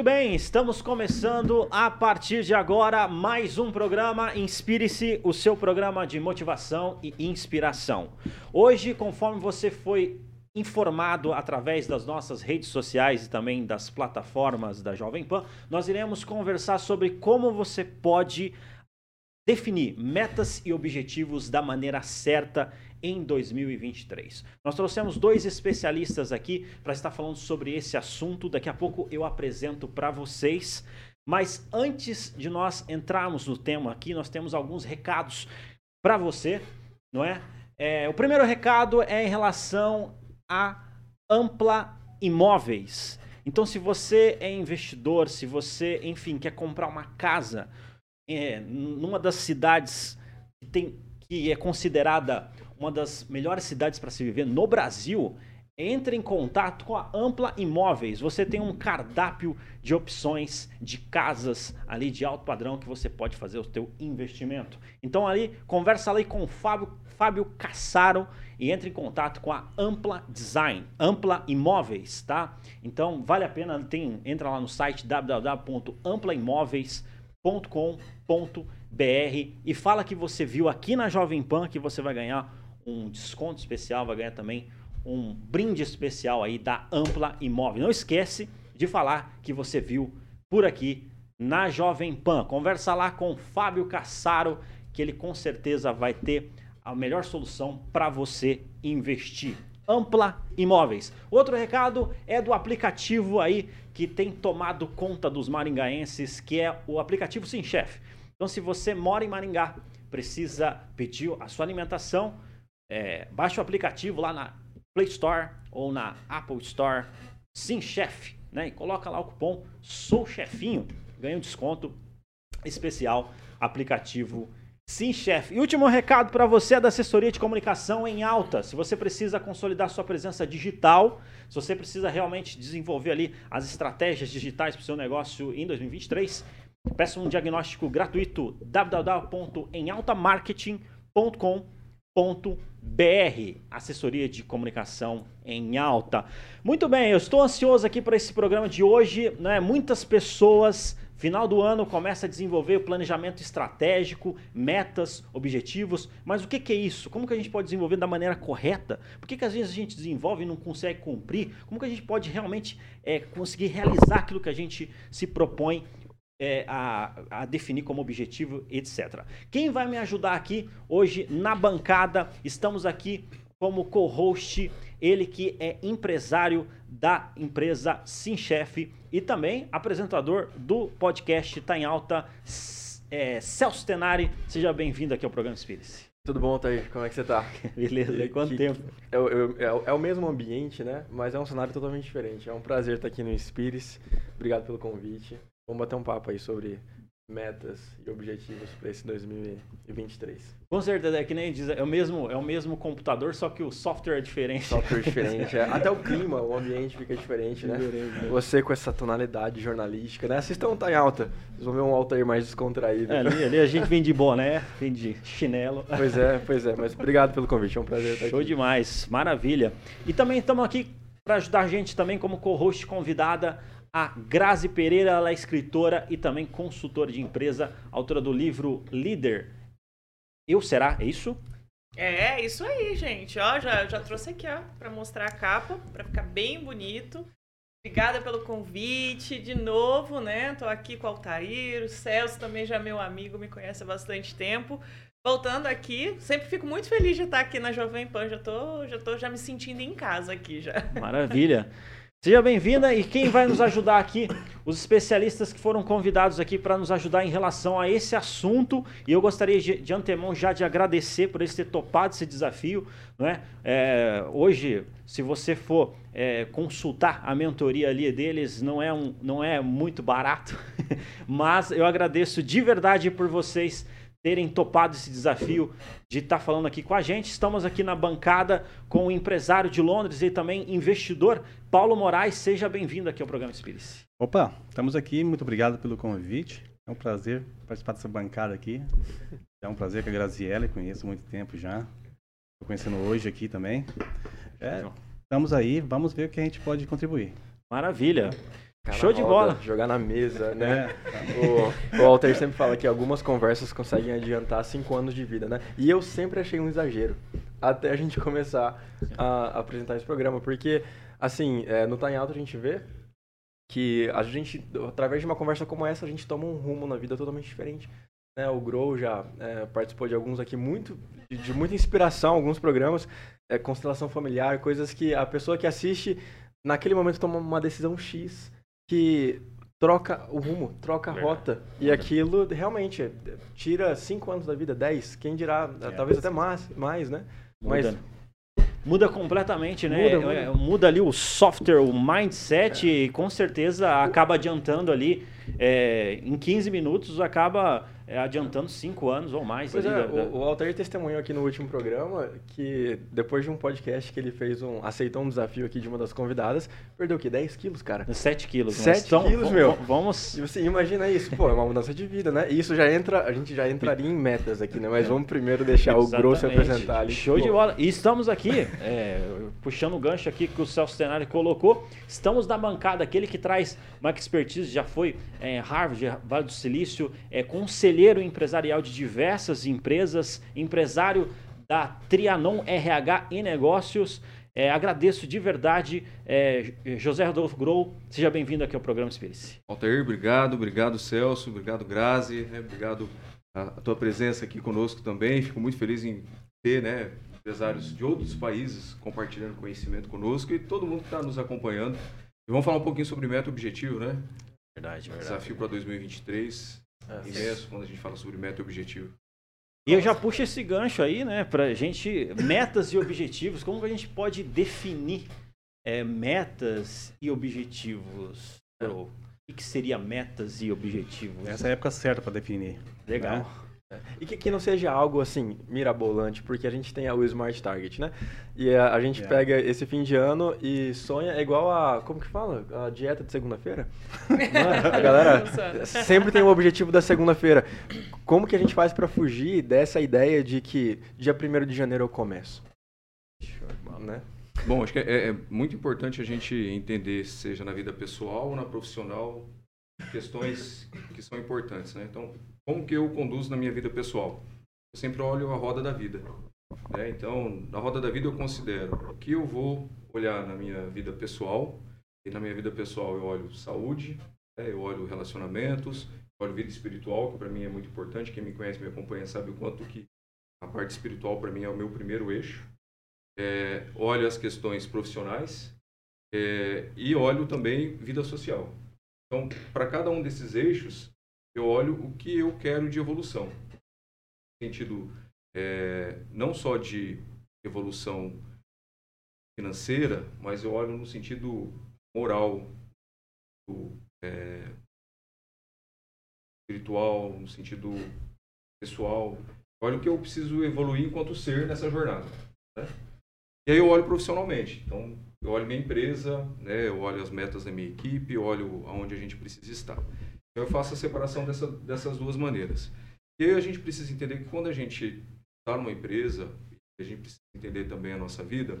Muito bem, estamos começando a partir de agora mais um programa Inspire-se, o seu programa de motivação e inspiração. Hoje, conforme você foi informado através das nossas redes sociais e também das plataformas da Jovem Pan, nós iremos conversar sobre como você pode definir metas e objetivos da maneira certa em 2023. Nós trouxemos dois especialistas aqui para estar falando sobre esse assunto. Daqui a pouco eu apresento para vocês. Mas antes de nós entrarmos no tema aqui, nós temos alguns recados para você, não é? é? O primeiro recado é em relação a Ampla Imóveis. Então, se você é investidor, se você, enfim, quer comprar uma casa é, numa das cidades que, tem, que é considerada uma das melhores cidades para se viver no Brasil, entre em contato com a Ampla Imóveis. Você tem um cardápio de opções de casas ali de alto padrão que você pode fazer o seu investimento. Então ali, conversa ali com o Fábio, Fábio Cassaro e entre em contato com a Ampla Design, Ampla Imóveis, tá? Então vale a pena, tem, entra lá no site www.amplaimóveis.com.br e fala que você viu aqui na Jovem Pan que você vai ganhar um desconto especial, vai ganhar também um brinde especial aí da Ampla Imóvel. Não esquece de falar que você viu por aqui na Jovem Pan. Conversa lá com o Fábio Cassaro, que ele com certeza vai ter a melhor solução para você investir. Ampla Imóveis. Outro recado é do aplicativo aí que tem tomado conta dos maringaenses, que é o aplicativo Sim Chef. Então, se você mora em Maringá, precisa pedir a sua alimentação, é, baixa o aplicativo lá na Play Store ou na Apple Store, Sim Chef, né? E coloca lá o cupom Sou Chefinho, ganha um desconto especial, aplicativo Sim Chef. E último recado para você é da assessoria de comunicação em alta. Se você precisa consolidar sua presença digital, se você precisa realmente desenvolver ali as estratégias digitais para o seu negócio em 2023, peça um diagnóstico gratuito www.emaltamarketing.com.br BR, assessoria de comunicação em alta. Muito bem, eu estou ansioso aqui para esse programa de hoje, né? Muitas pessoas Final do ano começa a desenvolver o planejamento estratégico, metas, objetivos. Mas o que, que, é isso? Como que a gente pode desenvolver da maneira correta? Por que, que às vezes a gente desenvolve e não consegue cumprir? Como que a gente pode realmente é, conseguir realizar aquilo que a gente se propõe é, a, a, definir como objetivo, etc. Quem vai me ajudar aqui hoje na bancada? Estamos aqui como co-host, ele que é empresário da empresa SimChef e também apresentador do podcast Tá em Alta, é, Celso Tenari. Seja bem-vindo aqui ao programa Espírito. Tudo bom, Thaís? Como é que você tá? Beleza, e, quanto que, tempo? É, é, é, o mesmo ambiente, né? Mas é um cenário totalmente diferente. É um prazer estar aqui no Spirits. Obrigado pelo convite. Vamos bater um papo aí sobre metas e objetivos para esse 2023. Com certeza, é que nem diz, é o mesmo, é o mesmo computador, só que o software é diferente. Software diferente, é. Até o clima, o ambiente fica diferente, né? Diferente, Você com essa tonalidade jornalística, né? Assistam tá em alta. Vocês vão ver um alta aí mais descontraído. É, ali, ali a gente vem de boné, vem de chinelo. Pois é, pois é. Mas obrigado pelo convite, é um prazer estar aqui. Show demais, maravilha. E também estamos aqui para ajudar a gente também como co-host convidada a Grazi Pereira, ela é escritora e também consultora de empresa, autora do livro Líder. Eu será? É isso? É, isso aí, gente. Ó, já, já trouxe aqui, ó, para mostrar a capa, para ficar bem bonito. Obrigada pelo convite de novo, né? Tô aqui com o Altair, o Celso também já é meu amigo, me conhece há bastante tempo. Voltando aqui, sempre fico muito feliz de estar aqui na Jovem Pan, já tô, já tô já me sentindo em casa aqui já. Maravilha. Seja bem-vinda e quem vai nos ajudar aqui, os especialistas que foram convidados aqui para nos ajudar em relação a esse assunto. E eu gostaria de, de antemão já de agradecer por eles ter topado esse desafio. Não é? é hoje, se você for é, consultar a mentoria ali deles, não é, um, não é muito barato, mas eu agradeço de verdade por vocês terem topado esse desafio de estar tá falando aqui com a gente. Estamos aqui na bancada com o empresário de Londres e também investidor, Paulo Moraes. Seja bem-vindo aqui ao programa Espírito. Opa, estamos aqui. Muito obrigado pelo convite. É um prazer participar dessa bancada aqui. É um prazer com a Graziella, conheço há muito tempo já. Estou conhecendo hoje aqui também. É, estamos aí, vamos ver o que a gente pode contribuir. Maravilha. Na Show de bola. Jogar na mesa, né? É, O, o Walter sempre fala que algumas conversas conseguem adiantar cinco anos de vida, né? E eu sempre achei um exagero. Até a gente começar a apresentar esse programa. Porque, assim, é, no Tá em Alto a gente vê que a gente, através de uma conversa como essa, a gente toma um rumo na vida totalmente diferente. né? O Grow já é, participou de alguns aqui, muito de, de muita inspiração, alguns programas, é, constelação familiar, coisas que a pessoa que assiste, naquele momento, toma uma decisão X que troca o rumo, troca a rota. E aquilo realmente é, tira cinco anos da vida, 10, quem dirá, É. talvez até mais, mais, né? Muda, Mas- né? Muda completamente, né? Muda, muda. É, muda ali o software, o mindset e com certeza acaba adiantando ali é, em 15 minutos acaba é, adiantando 5 anos ou mais. Pois ali é, da- da- o, o Altair testemunhou aqui no último programa que depois de um podcast que ele fez um. aceitou um desafio aqui de uma das convidadas, perdeu o quê? 10 quilos, cara. 7 quilos. né? Sete quilos, meu. Vamos. E você imagina isso, pô, é uma mudança de vida, né? E isso já entra, a gente já entraria em metas aqui, né? Mas vamos primeiro deixar o Grosso apresentar ali. Show Pô, de bola. E estamos aqui, é, puxando o gancho aqui que o Celso Tenari colocou. Estamos na bancada, aquele que traz uma expertise, já foi é, Harvard, Vale do Silício, é conselheiro empresarial de diversas empresas, empresário da Trianon RH e Negócios. É, agradeço de verdade, é, José Rodolfo Grou. Seja bem-vindo aqui ao programa Espírito. Altair, obrigado, obrigado Celso, obrigado Grazi, né, obrigado a, a tua presença aqui conosco também. Fico muito feliz em ter né, empresários de outros países compartilhando conhecimento conosco e todo mundo que está nos acompanhando. E vamos falar um pouquinho sobre meta objetivo, né? Verdade, Desafio para 2023, é, imenso quando a gente fala sobre meta e objetivo. E eu já puxo esse gancho aí, né, pra gente, metas e objetivos, como que a gente pode definir é, metas e objetivos? Bro? O que, que seria metas e objetivos? essa é a época certa para definir. Legal. né? E que, que não seja algo assim, mirabolante, porque a gente tem o Smart Target, né? E a, a gente É. pega esse fim de ano e sonha, é igual a. Como que fala? A dieta de segunda-feira? É? A galera sempre tem o objetivo da segunda-feira. Como que a gente faz pra fugir dessa ideia de que dia 1 de janeiro eu começo? Né? Bom, acho que é, é muito importante a gente entender, seja na vida pessoal ou na profissional, questões que são importantes, né? Então, como que eu conduzo na minha vida pessoal? Eu sempre olho a roda da vida, né? Então, na roda da vida eu considero o que eu vou olhar na minha vida pessoal, e na minha vida pessoal eu olho saúde, né? eu olho relacionamentos, olho vida espiritual, que para mim é muito importante, quem me conhece, me acompanha, sabe o quanto que a parte espiritual para mim é o meu primeiro eixo. É, olho as questões profissionais é, e olho também vida social. Então, para cada um desses eixos, eu olho o que eu quero de evolução. No sentido é, não só de evolução financeira, mas eu olho no sentido moral, do, é, espiritual, no sentido pessoal. Olha o que eu preciso evoluir enquanto ser nessa jornada. né? E aí eu olho profissionalmente. Então, eu olho minha empresa, né, eu olho as metas da minha equipe, eu olho aonde a gente precisa estar. Eu faço a separação dessa, dessas duas maneiras. E aí a gente precisa entender que quando a gente está numa empresa, a gente precisa entender também a nossa vida,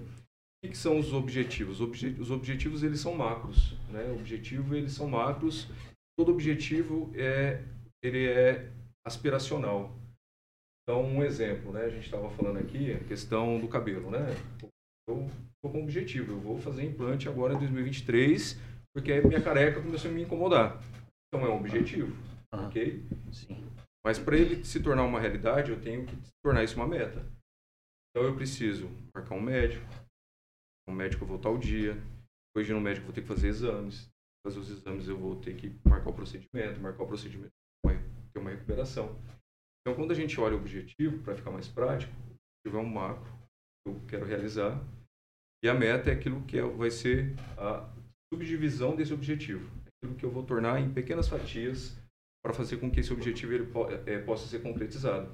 o que, são os objetivos? Os, obje- os objetivos, eles são macros. Né? O objetivo, eles são macros. Todo objetivo é, ele é aspiracional. Então, um exemplo, né? A gente estava falando aqui, a questão do cabelo, né? Eu estou com um objetivo, eu vou fazer implante agora em 2023, porque minha careca começou a me incomodar. Então, é um objetivo, ok? Sim. Mas para ele se tornar uma realidade, eu tenho que tornar isso uma meta. Então, eu preciso marcar um médico, um médico eu vou tal dia, depois de ir no médico eu vou ter que fazer exames, fazer os exames eu vou ter que marcar o procedimento, marcar o procedimento ter uma recuperação. Então, quando a gente olha o objetivo, para ficar mais prático, o objetivo é um macro que eu quero realizar e a meta é aquilo que é- vai ser a subdivisão desse objetivo, que eu vou tornar em pequenas fatias para fazer com que esse objetivo ele po- eh, possa ser concretizado.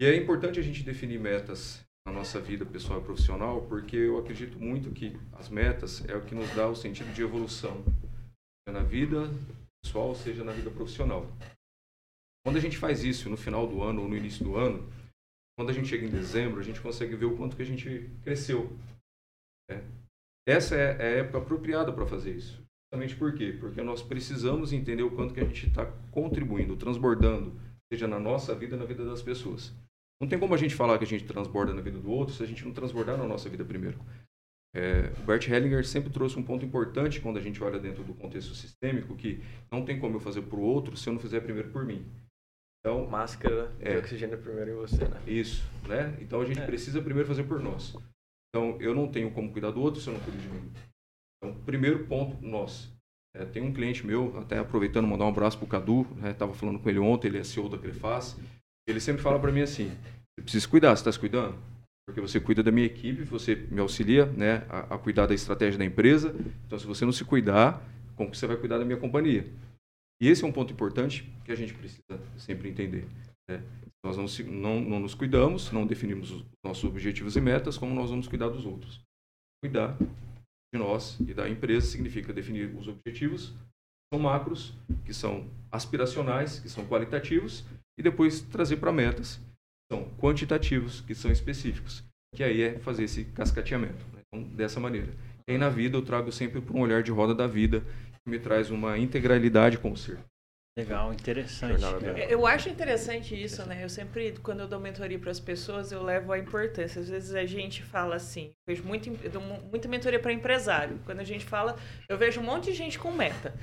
E é importante a gente definir metas na nossa vida pessoal e profissional, porque eu acredito muito que as metas é o que nos dá o sentido de evolução, seja na vida pessoal, seja na vida profissional. Quando a gente faz isso no final do ano ou no início do ano, quando a gente chega em dezembro, a gente consegue ver o quanto que a gente cresceu. né? Essa é é a época apropriada para fazer isso. Justamente por quê? Porque nós precisamos entender o quanto que a gente está contribuindo, transbordando, seja na nossa vida, na vida das pessoas. Não tem como a gente falar que a gente transborda na vida do outro se a gente não transbordar na nossa vida primeiro. É, o Bert Hellinger sempre trouxe um ponto importante quando a gente olha dentro do contexto sistêmico, que não tem como eu fazer para o outro se eu não fizer primeiro por mim. Então, máscara de É. oxigênio primeiro em você, né? Isso, né? Então a gente É. precisa primeiro fazer por nós. Então eu não tenho como cuidar do outro se eu não cuido de mim. Então, primeiro ponto, nós. É, tem um cliente meu, até aproveitando mandar um abraço pro Cadu, né? Tava falando com ele ontem, ele é CEO da Crefaz. Ele sempre fala para mim assim: você precisa cuidar, você está se cuidando? Porque você cuida da minha equipe, você me auxilia né, a, a cuidar da estratégia da empresa. Então, se você não se cuidar, como que você vai cuidar da minha companhia? E esse é um ponto importante que a gente precisa sempre entender. né? Nós não, não, não nos cuidamos, não definimos os nossos objetivos e metas, como nós vamos cuidar dos outros. Cuidar de nós e da empresa significa definir os objetivos, são macros, que são aspiracionais, que são qualitativos, e depois trazer para metas, que são quantitativos, que são específicos. Que aí é fazer esse cascateamento. né? Então, dessa maneira. E aí na vida eu trago sempre para um olhar de roda da vida, que me traz uma integralidade com o ser. Legal, interessante. Eu acho interessante isso, né? Eu sempre, quando eu dou mentoria para as pessoas, eu levo a importância. Às vezes a gente fala assim, vejo muito, eu dou mu- muita mentoria para empresário. Quando a gente fala, eu vejo um monte de gente com meta.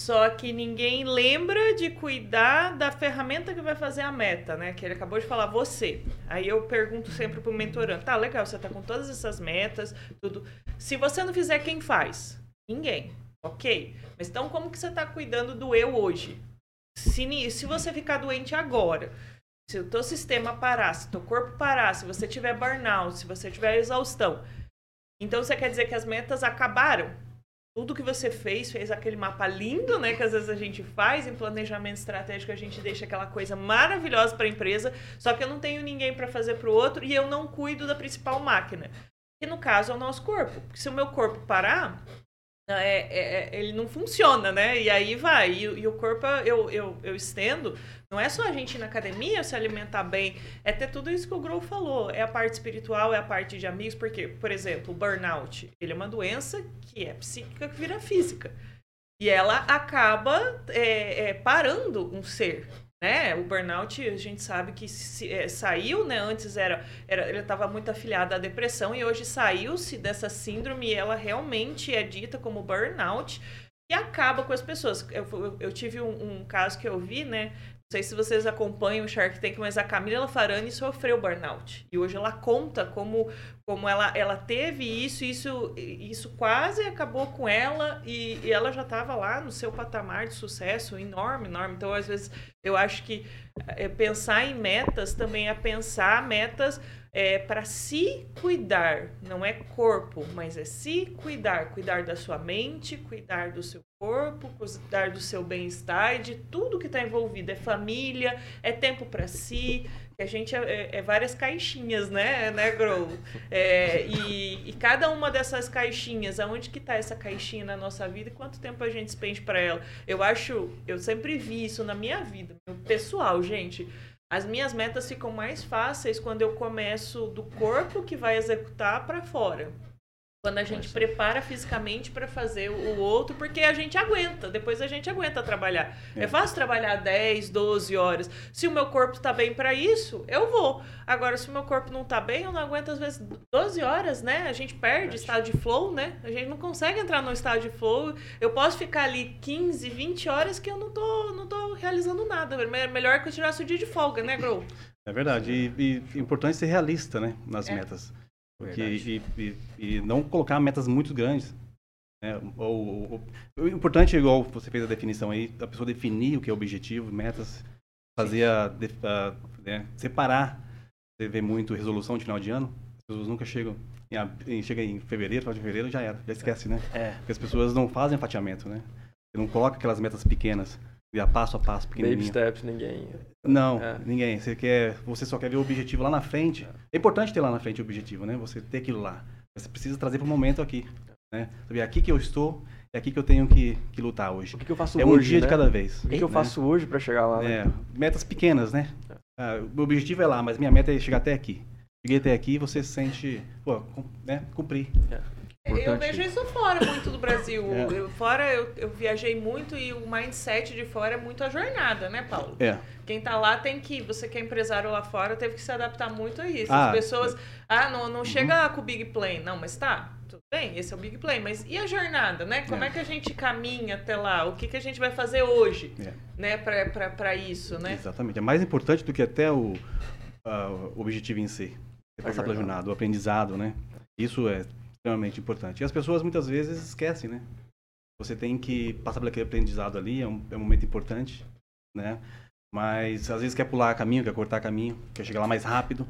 Só que ninguém lembra de cuidar da ferramenta que vai fazer a meta, né? Que ele acabou de falar, você. Aí eu pergunto sempre pro mentorando, tá, legal, você tá com todas essas metas, tudo. Se você não fizer, quem faz? Ninguém. Ok. Mas então como que você tá cuidando do eu hoje? Se, se você ficar doente agora, se o teu sistema parar, se o teu corpo parar, se você tiver burnout, se você tiver exaustão, então você quer dizer que as metas acabaram? Tudo que você fez, fez aquele mapa lindo, né? Que às vezes a gente faz em planejamento estratégico, a gente deixa aquela coisa maravilhosa para a empresa, só que eu não tenho ninguém para fazer para o outro e eu não cuido da principal máquina, que no caso é o nosso corpo. Porque se o meu corpo parar, é, é- é- ele não funciona, né? E aí vai. E, e o corpo eu, eu, eu estendo. Não é só a gente ir na academia se alimentar bem, é ter tudo isso que o Grow falou. É a parte espiritual, é a parte de amigos, porque, por exemplo, o burnout, ele é uma doença que é psíquica que vira física. E ela acaba é, é, parando um ser. Né? O burnout, a gente sabe que se- é, saiu, né? Antes era, era ele estava muito afiliado à depressão e hoje saiu-se dessa síndrome e ela realmente é dita como burnout e acaba com as pessoas. Eu, eu, eu tive um, um caso que eu vi, né? Não sei se vocês acompanham o Shark Tank, mas a Camila Farani sofreu burnout. E hoje ela conta como, como ela, ela teve isso, isso, isso quase acabou com ela e, e ela já estava lá no seu patamar de sucesso enorme, enorme. Então, às vezes, eu acho que é, pensar em metas também é pensar metas é, para se cuidar. Não é corpo, mas é se cuidar. Cuidar da sua mente, cuidar do seu corpo, cuidar do seu bem-estar, de tudo que está envolvido. É família, é tempo para si. Que a gente é, é- é várias caixinhas, né, né, Grow? É, e, e cada uma dessas caixinhas, aonde que tá essa caixinha na nossa vida e quanto tempo a gente despende para ela? Eu acho, eu sempre vi isso na minha vida, pessoal, gente. As minhas metas ficam mais fáceis quando eu começo do corpo que vai executar para fora. Quando a gente prepara fisicamente para fazer o outro, porque a gente aguenta, depois a gente aguenta trabalhar. É, É. fácil trabalhar 10, 12 horas. Se o meu corpo tá bem para isso, eu vou. Agora, se o meu corpo não tá bem, eu não aguento às vezes 12 horas, né? A gente perde estado de flow, né? A gente não consegue entrar no estado de flow. Eu posso ficar ali 15, 20 horas que eu não tô, não tô realizando nada. Me- Melhor que eu tirasse o dia de folga, né, Grow? É verdade. E, e é importante ser realista, né? Nas É. metas. Porque, e, e- e não colocar metas muito grandes. né? Ou, ou- o importante, igual você fez a definição aí, a pessoa definir o que é objetivo, metas, fazer a, a, né, separar. Você vê muito resolução de final de ano, as pessoas nunca chegam. Em, chega em fevereiro, final de fevereiro já era, já esquece, né? É. Porque as pessoas não fazem fatiamento, né? Você não coloca aquelas metas pequenas, a passo a passo, Baby pequenininho. steps, ninguém. Não, É. ninguém. Você quer, você só quer ver o objetivo lá na frente. É importante ter lá na frente o objetivo, né? Você ter aquilo lá. Você precisa trazer para o momento aqui, né? Saber aqui que eu estou, é aqui que eu tenho que, que lutar hoje. O que, que eu faço É um hoje, dia né? de cada vez. O que, que eu né? faço hoje para chegar lá, né? É, metas pequenas, né? Ah, o objetivo é lá, mas minha meta é chegar até aqui. Cheguei até aqui, você se sente, pô, né? Cumprir. Eu vejo isso fora muito do Brasil. É. Eu- fora eu, eu viajei muito e o mindset de fora é muito a jornada, né, Paulo? É. Quem tá lá tem que. Você que é empresário lá fora teve que se adaptar muito a isso. Ah, As pessoas. Ah, não, não chega com o Big Plane. Não, mas tá. Tudo bem, esse é o Big Plane. Mas e a jornada, né? Como é, É. que a gente caminha até lá? O que, que a gente vai fazer hoje, É. né? Pra isso, né? Exatamente. É mais importante do que até o, ah, o objetivo em si. É passar pela jornada, o aprendizado, né? Isso é extremamente importante. E as pessoas muitas vezes esquecem, né? Você tem que passar por aquele aprendizado ali, é um, é um momento importante, né? Mas às vezes quer pular caminho, quer cortar caminho, quer chegar lá mais rápido.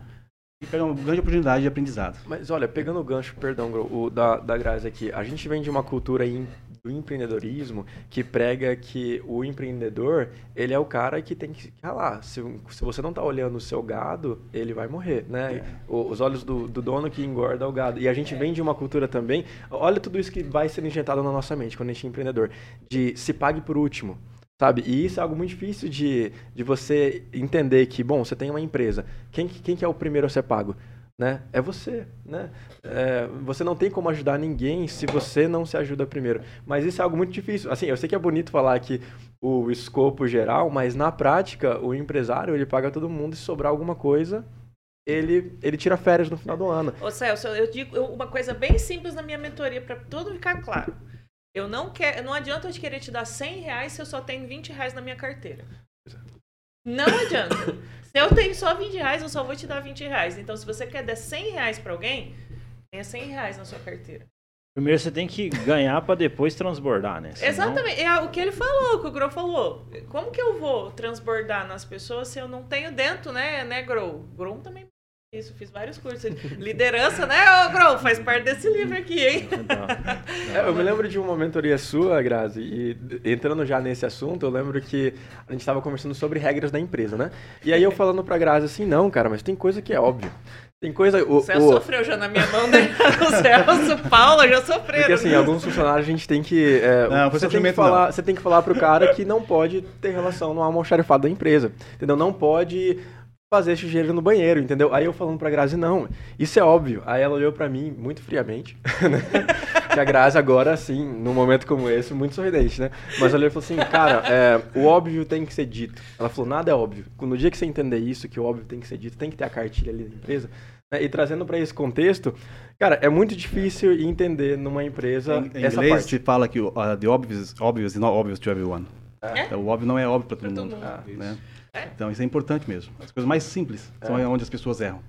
E pega uma grande oportunidade de aprendizado. Mas olha, pegando o gancho, perdão, o da, da Grazi aqui, a gente vem de uma cultura em- do empreendedorismo que prega que o empreendedor, ele é o cara que tem que ralar. Se, se você não tá olhando o seu gado, ele vai morrer, né? O- os olhos do, do dono que engorda o gado. E a gente vem de uma cultura também, olha tudo isso que vai sendo injetado na nossa mente quando a gente é empreendedor, de se pague por último. Sabe? E isso é algo muito difícil de, de você entender que, bom, você tem uma empresa. Quem, que- quem que é o primeiro a ser pago? Né? É você, né? É, você não tem como ajudar ninguém se você não se ajuda primeiro. Mas isso é algo muito difícil. Assim, eu sei que é bonito falar aqui o escopo geral, mas na prática, o empresário, ele paga todo mundo e se sobrar alguma coisa, ele, ele tira férias no final do ano. Ô Celso, eu digo uma coisa bem simples na minha mentoria, para tudo ficar claro. Eu não quero, não adianta eu querer te dar 100 reais se eu só tenho 20 reais na minha carteira. Não adianta. Se eu tenho só 20 reais, eu só vou te dar 20 reais. Então, se você quer dar 100 reais para alguém, tenha 100 reais na sua carteira. Primeiro você tem que ganhar pra depois transbordar, né? Senão- Exatamente. É o que ele falou, o que o Grow falou. Como que eu vou transbordar nas pessoas se eu não tenho dentro, né, né, Grow? Grow também isso, fiz vários cursos. Liderança, né, ô Grow? Faz parte desse livro aqui, hein? Então, É, eu me lembro de uma mentoria sua, Grazi, e entrando já nesse assunto, eu lembro que a gente estava conversando sobre regras da empresa, né? E aí eu falando pra Grazi assim, não, cara, mas tem coisa que é óbvio. Tem coisa. O, O Celso o- sofreu já na minha mão, né? O Celso, o Paulo já sofreram. porque assim, alguns funcionários a gente tem que. é, Não, foi você, tem que falar, não. você tem que falar pro cara que não pode ter relação no almoxarifado da empresa. Entendeu? Não pode fazer sujeira no banheiro, entendeu? Aí eu falando pra Grazi, não, isso é óbvio. Aí ela olhou pra mim muito friamente, né? que a Grazi agora, assim, num momento como esse, muito sorridente, né? Mas ela olhou e falou assim, cara, é, o óbvio tem que ser dito. Ela falou, nada é óbvio. No dia que você entender isso, que o óbvio tem que ser dito, tem que ter a cartilha ali da empresa, né? E trazendo pra esse contexto, cara, é muito difícil entender numa empresa Em, em essa inglês parte. se fala que uh, the obvious, obvious is not obvious to everyone. É? Então, o óbvio não é óbvio para todo Pra todo mundo. mundo. Ah, né? É. Então isso é importante mesmo. As coisas mais simples são onde as pessoas erram.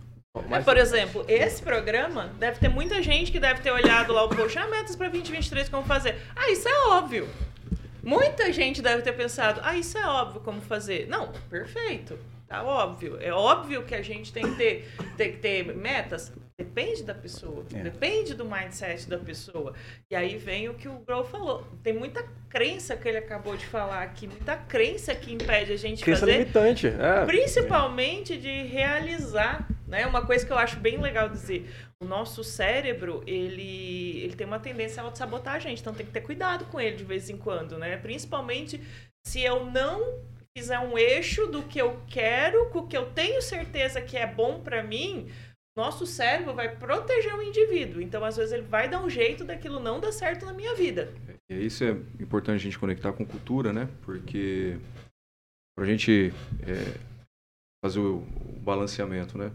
É, por exemplo, esse programa deve ter muita gente que deve ter olhado lá o post, ah, metas para 2023, como fazer. Ah, isso é óbvio. Muita gente deve ter pensado, ah, isso é óbvio como fazer. Não, perfeito. Tá óbvio. É óbvio que a gente tem que ter, tem que ter metas. Depende da pessoa. É. Depende do mindset da pessoa. E aí vem o que o Grow falou. Tem muita crença que ele acabou de falar aqui, muita crença que impede a gente Crença fazer limitante. É. principalmente de realizar, né? Uma coisa que eu acho bem legal dizer, o nosso cérebro, ele, ele tem uma tendência a auto-sabotar a gente, então tem que ter cuidado com ele de vez em quando, né? Principalmente se eu não fizer um eixo do que eu quero, com o que eu tenho certeza que é bom pra mim, nosso cérebro vai proteger o indivíduo. Então, às vezes, ele vai dar um jeito daquilo não dar certo na minha vida. E isso é importante a gente conectar com cultura, né? Porque para a gente é, fazer o balanceamento, né?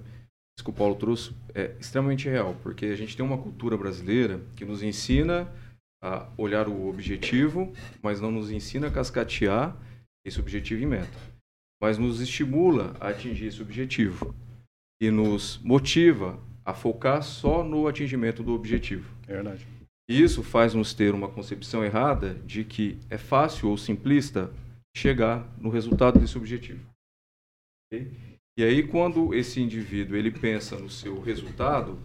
Isso que o Paulo trouxe é extremamente real, porque a gente tem uma cultura brasileira que nos ensina a olhar o objetivo, mas não nos ensina a cascatear esse objetivo em meta. Mas nos estimula a atingir esse objetivo e nos motiva a focar só no atingimento do objetivo. É verdade. E Isso faz nos ter uma concepção errada de que é fácil ou simplista chegar no resultado desse objetivo. Ok? E aí, quando esse indivíduo ele pensa no seu resultado,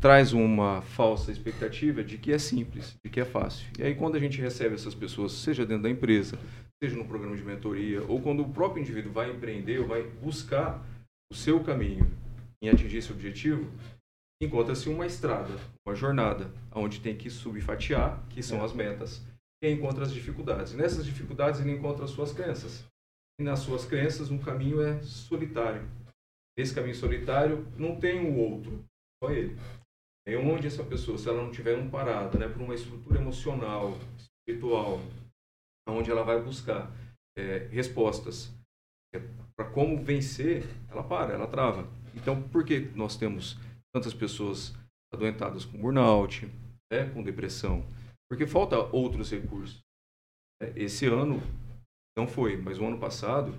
traz uma falsa expectativa de que é simples, de que é fácil. E aí, quando a gente recebe essas pessoas, seja dentro da empresa, seja no programa de mentoria, ou quando o próprio indivíduo vai empreender ou vai buscar o seu caminho em atingir esse objetivo, encontra-se uma estrada, uma jornada, onde tem que subfatiar, que são as metas, e encontra as dificuldades. E nessas dificuldades ele encontra as suas crenças. E nas suas crenças um caminho é solitário. Nesse caminho solitário não tem o outro, só ele. É onde essa pessoa, se ela não tiver amparada né, por uma estrutura emocional, espiritual, onde ela vai buscar é, respostas é, para como vencer, ela para, ela trava. Então, por que nós temos tantas pessoas adoentadas com burnout, né, com depressão? Porque falta outros recursos. É, esse ano não foi, mas o ano passado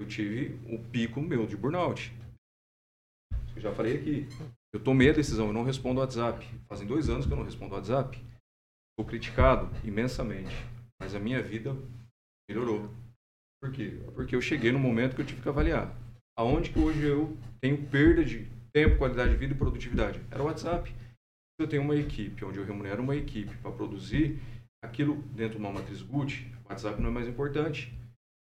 eu tive o pico meu de burnout. Eu já falei aqui. Eu tomei a decisão, eu não respondo WhatsApp. Fazem dois anos que eu não respondo WhatsApp. Sou criticado imensamente, mas a minha vida melhorou. Por quê? Porque eu cheguei no momento que eu tive que avaliar. Aonde que hoje eu tenho perda de tempo, qualidade de vida e produtividade? Era o WhatsApp. Eu tenho uma equipe, onde eu remunero uma equipe para produzir aquilo dentro de uma matriz Gucci, o WhatsApp não é mais importante.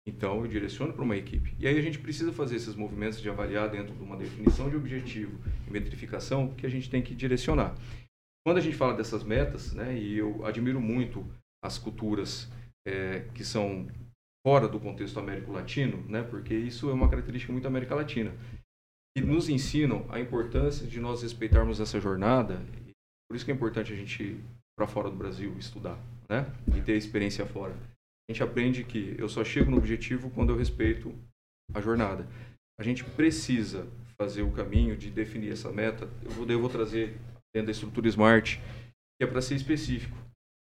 Então, eu direciono para uma equipe. E aí a gente precisa fazer esses movimentos de avaliar dentro de uma definição de objetivo e metrificação que a gente tem que direcionar. Quando a gente fala dessas metas, né, e eu admiro muito as culturas é, que são fora do contexto américo-latino, né, porque isso é uma característica muito da América Latina, e nos ensinam a importância de nós respeitarmos essa jornada. Por isso que é importante a gente ir para fora do Brasil estudar, né, e ter experiência fora a gente aprende que eu só chego no objetivo quando eu respeito a jornada. A gente precisa fazer o caminho de definir essa meta. Eu vou, eu vou trazer dentro da estrutura Smart, que é para ser específico.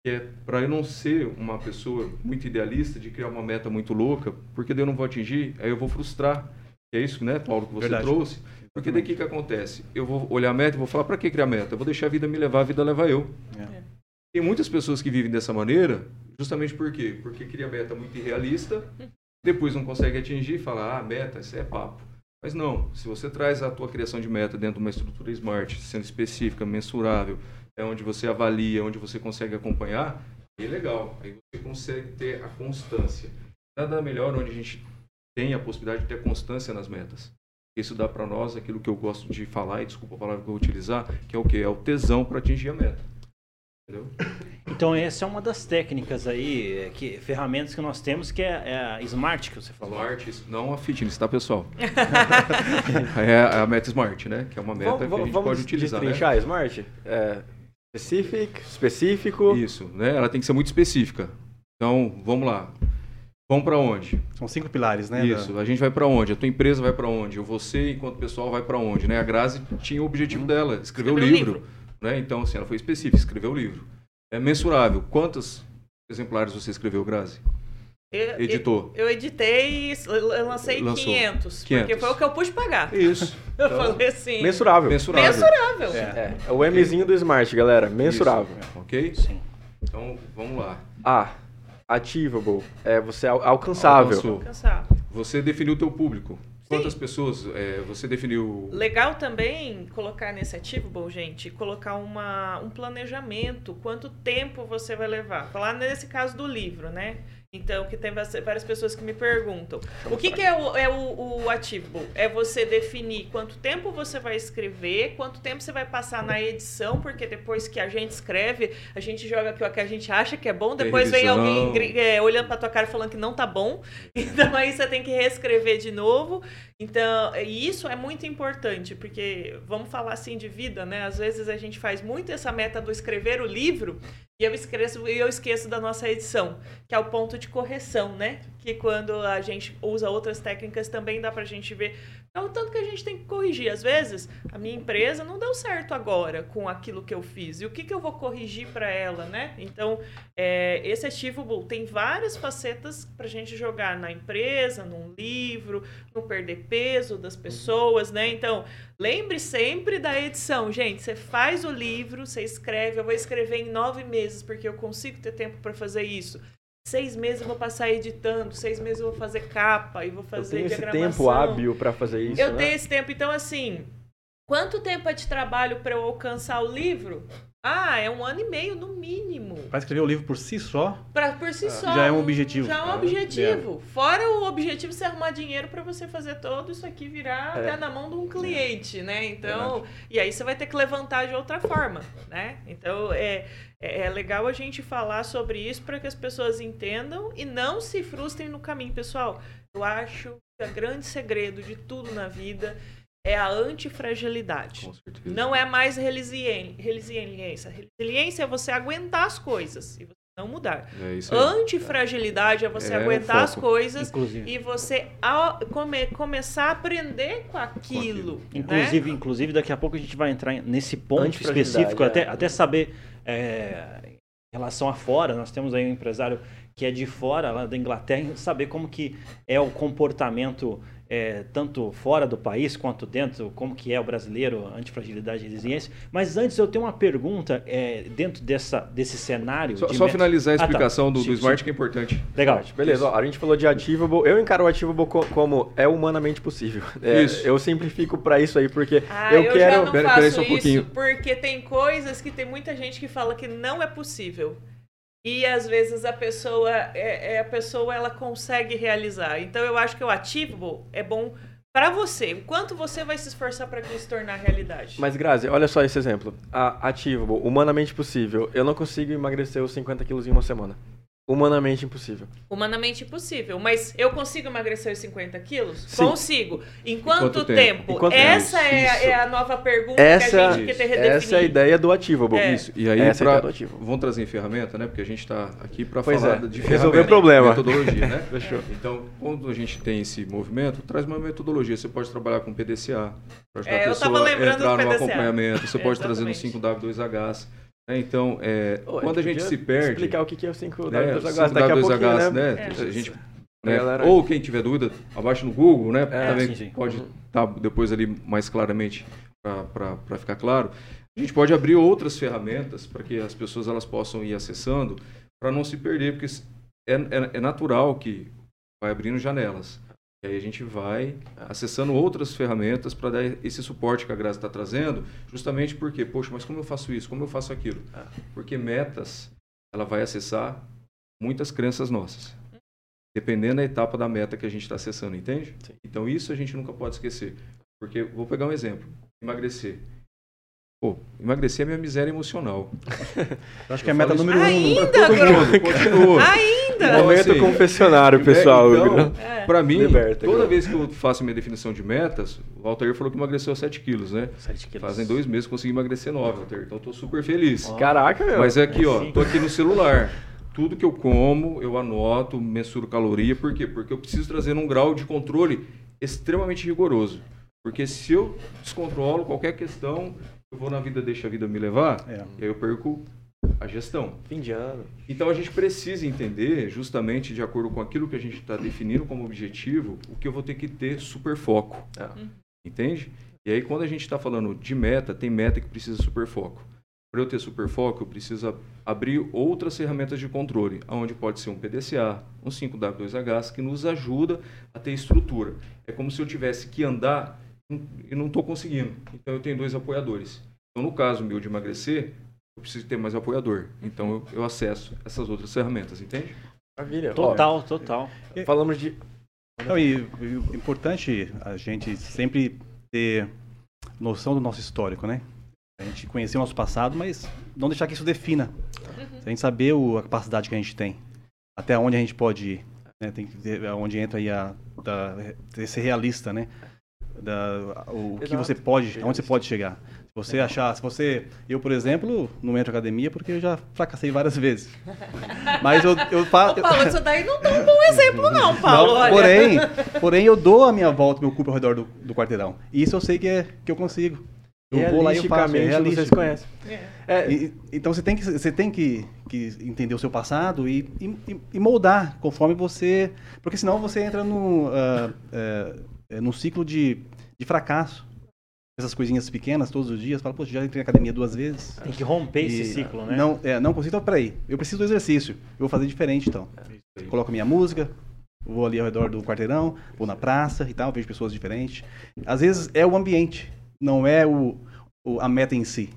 É para eu não ser uma pessoa muito idealista de criar uma meta muito louca, porque daí eu não vou atingir, aí eu vou frustrar. É isso, né, Paulo, que você Verdade. trouxe? Porque daí o que, que acontece? Eu vou olhar a meta e vou falar, para que criar meta? Eu vou deixar a vida me levar, a vida leva eu. É. Tem muitas pessoas que vivem dessa maneira, justamente por quê? Porque cria meta muito irrealista, depois não consegue atingir e fala, ah, meta, isso é papo. Mas não, se você traz a tua criação de meta dentro de uma estrutura smart, sendo específica, mensurável, é onde você avalia, onde você consegue acompanhar, é legal. Aí você consegue ter a constância. Nada melhor onde a gente tem a possibilidade de ter constância nas metas. Isso dá para nós aquilo que eu gosto de falar, e desculpa a palavra que eu vou utilizar, que é o que? É o tesão para atingir a meta. Entendeu? Então essa é uma das técnicas aí, é, que, ferramentas que nós temos, que é, é a Smart que você falou. Smart, não a fitness, tá pessoal? é a meta Smart, né? Que é uma meta vamos, que a gente pode utilizar. Vamos né? Smart? É, specific, específico. Isso, né? Ela tem que ser muito específica. Então, vamos lá. Vamos para onde? São cinco pilares, né? Isso. Da... A gente vai para onde? A tua empresa vai para onde? Você, enquanto pessoal, vai para onde? Né? A Grazi tinha o objetivo dela, escrever o livro. livro. Né? Então, assim, ela foi específica, escreveu o livro. É mensurável. Quantos exemplares você escreveu, Grazi? Eu, Editou. Eu, eu editei eu lancei 500, 500, porque foi o que eu pude pagar. Isso. eu então, falei assim. Mensurável. Mensurável. mensurável. É, é, o Mzinho do Smart, galera. Mensurável. Isso. Ok? Sim. Então, vamos lá. A. Achievable. É você alcançável. Alcançável. Você definiu o teu público. Quantas Sim. pessoas é, você definiu? Legal também colocar nesse ativo, bom, gente, colocar uma, um planejamento, quanto tempo você vai levar. Falar nesse caso do livro, né? Então, que tem várias pessoas que me perguntam. O que, que é, o, é o, o ativo? É você definir quanto tempo você vai escrever, quanto tempo você vai passar na edição, porque depois que a gente escreve, a gente joga aquilo que a gente acha que é bom, depois vem alguém é, olhando pra tua cara falando que não tá bom. Então aí você tem que reescrever de novo. Então, isso é muito importante, porque vamos falar assim de vida, né? Às vezes a gente faz muito essa meta do escrever o livro e eu esqueço, eu esqueço da nossa edição, que é o ponto de correção, né? Que quando a gente usa outras técnicas também dá pra gente ver é o tanto que a gente tem que corrigir. Às vezes, a minha empresa não deu certo agora com aquilo que eu fiz. E o que, que eu vou corrigir para ela, né? Então, é, esse Achievable tem várias facetas para a gente jogar na empresa, num livro, no perder peso das pessoas, né? Então, lembre sempre da edição. Gente, você faz o livro, você escreve. Eu vou escrever em nove meses, porque eu consigo ter tempo para fazer isso. Seis meses eu vou passar editando, seis meses eu vou fazer capa e vou fazer eu tenho esse tempo hábil para fazer isso, Eu né? tenho esse tempo. Então, assim, quanto tempo é de trabalho para eu alcançar o livro? Ah, é um ano e meio no mínimo. Para escrever o livro por si só? Pra, por si ah. só. Já é um objetivo. Já é um objetivo. É. Fora o objetivo de você arrumar dinheiro para você fazer todo isso aqui virar é. até na mão de um cliente, é. né? Então, e aí você vai ter que levantar de outra forma, né? Então, é, é, é legal a gente falar sobre isso para que as pessoas entendam e não se frustrem no caminho, pessoal. Eu acho que o grande segredo de tudo na vida é a antifragilidade. Não é mais resiliência. Resiliência é você aguentar as coisas e você não mudar. É. Antifragilidade é você É aguentar as coisas Inclusive. e você come- começar a aprender com aquilo. né? Inclusive, inclusive, daqui a pouco a gente vai entrar nesse ponto específico, é. até, até saber é, em relação a fora. Nós temos aí um empresário que é de fora, lá da Inglaterra, saber como que é o comportamento é, tanto fora do país quanto dentro, como que é o brasileiro, antifragilidade e resiliência. Mas antes eu tenho uma pergunta é, dentro dessa, desse cenário. Só, de só met- finalizar a Ah, tá. explicação do, Sim, do sim. Smart que é importante. Legal. Beleza, ó, a gente falou de Achievable. Eu encaro o Achievable co- como é humanamente possível. É, Isso. Eu simplifico pra isso aí, porque Ah, eu, eu, quero. já não Pera- faço peraí só um isso, pouquinho. porque tem coisas que tem muita gente que fala que não é possível. E às vezes a pessoa, é, é- a pessoa ela consegue realizar. Então eu acho que o ativo é bom pra você. O quanto você vai se esforçar para que isso tornar realidade. Mas, Grazi, olha só esse exemplo. A Achievable, humanamente possível. Eu não consigo emagrecer os 50 quilos em uma semana. Humanamente impossível. Humanamente impossível. Mas eu consigo emagrecer 50 quilos? Sim. Consigo. Em quanto, quanto tempo? Quanto essa? É, é, a nova pergunta essa, que a é gente quer ter redefinido. Essa é a ideia do ativo, É. Isso. E aí, essa é pra, é do trazer ferramenta, né? Porque a gente está aqui para falar é. de Resolver o problema. Metodologia, né? Fechou. Então, quando a gente tem esse movimento, traz uma metodologia. Você pode trabalhar com PDCA, para ajudar a é, pessoa a entrar no acompanhamento. Você pode trazer no 5W2H é, então, é, Ô, quando a gente se perde. explicar o que é o 5W2H. Né, o 5W2H, né? né? É. A gente, né? Galera... Ou quem tiver dúvida, abaixo no Google, né? É, Também sim, sim. pode estar tá depois ali mais claramente para ficar claro. A gente pode abrir outras ferramentas para que as pessoas elas possam ir acessando para não se perder, porque é, é, é natural que vai abrindo janelas. E aí a gente vai acessando outras ferramentas para dar esse suporte que a Graça está trazendo, justamente porque, poxa, mas como eu faço isso? Como eu faço aquilo? Ah. Porque metas, ela vai acessar muitas crenças nossas. Dependendo da etapa da meta que a gente está acessando, entende? Sim. Então isso a gente nunca pode esquecer. Porque, vou pegar um exemplo. Emagrecer. Pô, emagrecer é minha miséria emocional. Eu acho que é a meta número um. Ainda, Todo mundo, continua. Ainda? Então, Momento assim, confessionário, pessoal. É, então, É. Pra mim, Liberta, toda cara. vez que eu faço minha definição de metas, o Altair falou que emagreceu 7 quilos, né? Sete quilos. Fazem dois meses que consegui emagrecer 9, Altair. Então eu tô super feliz. Caraca, meu. Mas é aqui, ó, Sim. tô aqui no celular. Tudo que eu como, eu anoto, mensuro caloria. Por quê? Porque eu preciso trazer um grau de controle extremamente rigoroso. Porque se eu descontrolo qualquer questão, eu vou na vida, deixa a vida me levar, É. e aí eu perco a gestão. Fim de ano. Então a gente precisa entender, justamente de acordo com aquilo que a gente está definindo como objetivo, o que eu vou ter que ter super foco. Ah. Entende? E aí quando a gente está falando de meta, tem meta que precisa de super foco. Para eu ter super foco, eu preciso ab- abrir outras ferramentas de controle, onde pode ser um PDCA, um 5W2Hs, que nos ajuda a ter estrutura. É como se eu tivesse que andar e não estou conseguindo. Então eu tenho dois apoiadores. Então no caso meu de emagrecer, eu preciso ter mais apoiador. Então eu, eu acesso essas outras ferramentas, entende? Maravilha. Ó, Total, total. falamos de. Não, e, e o importante a gente sempre ter noção do nosso histórico, né? A gente conhecer o nosso passado, mas não deixar que isso defina. A gente saber o- a capacidade que a gente tem, até onde a gente pode ir. Né? Tem que ver onde entra aí a da, ser realista, né? Da, o que Exato. você pode, aonde você pode chegar. Se você achar, se você, eu por exemplo, não entro na academia porque eu já fracassei várias vezes. Mas eu, eu Ô, faço. Paulo, isso daí não é um bom exemplo, não, Paulo. Não, porém, porém, eu dou a minha volta, meu cupo ao redor do, do quarteirão. E isso eu sei que, é, que eu consigo. Eu vou lá e eu faço. É vocês conhecem. É. E- então você tem que, você tem que, que entender o seu passado e, e, e moldar conforme você. Porque senão você entra no, é, é, num ciclo de, de fracasso. Essas coisinhas pequenas todos os dias. Fala, pô, já entrei na academia duas vezes. Tem que romper esse E ciclo, né? Não, é, não consigo. Então, peraí. Eu preciso do exercício. Eu vou fazer diferente então. Coloco a minha música, vou ali ao redor do quarteirão, vou na praça e tal, vejo pessoas diferentes. Às vezes é o ambiente, não é o, o- a meta em si.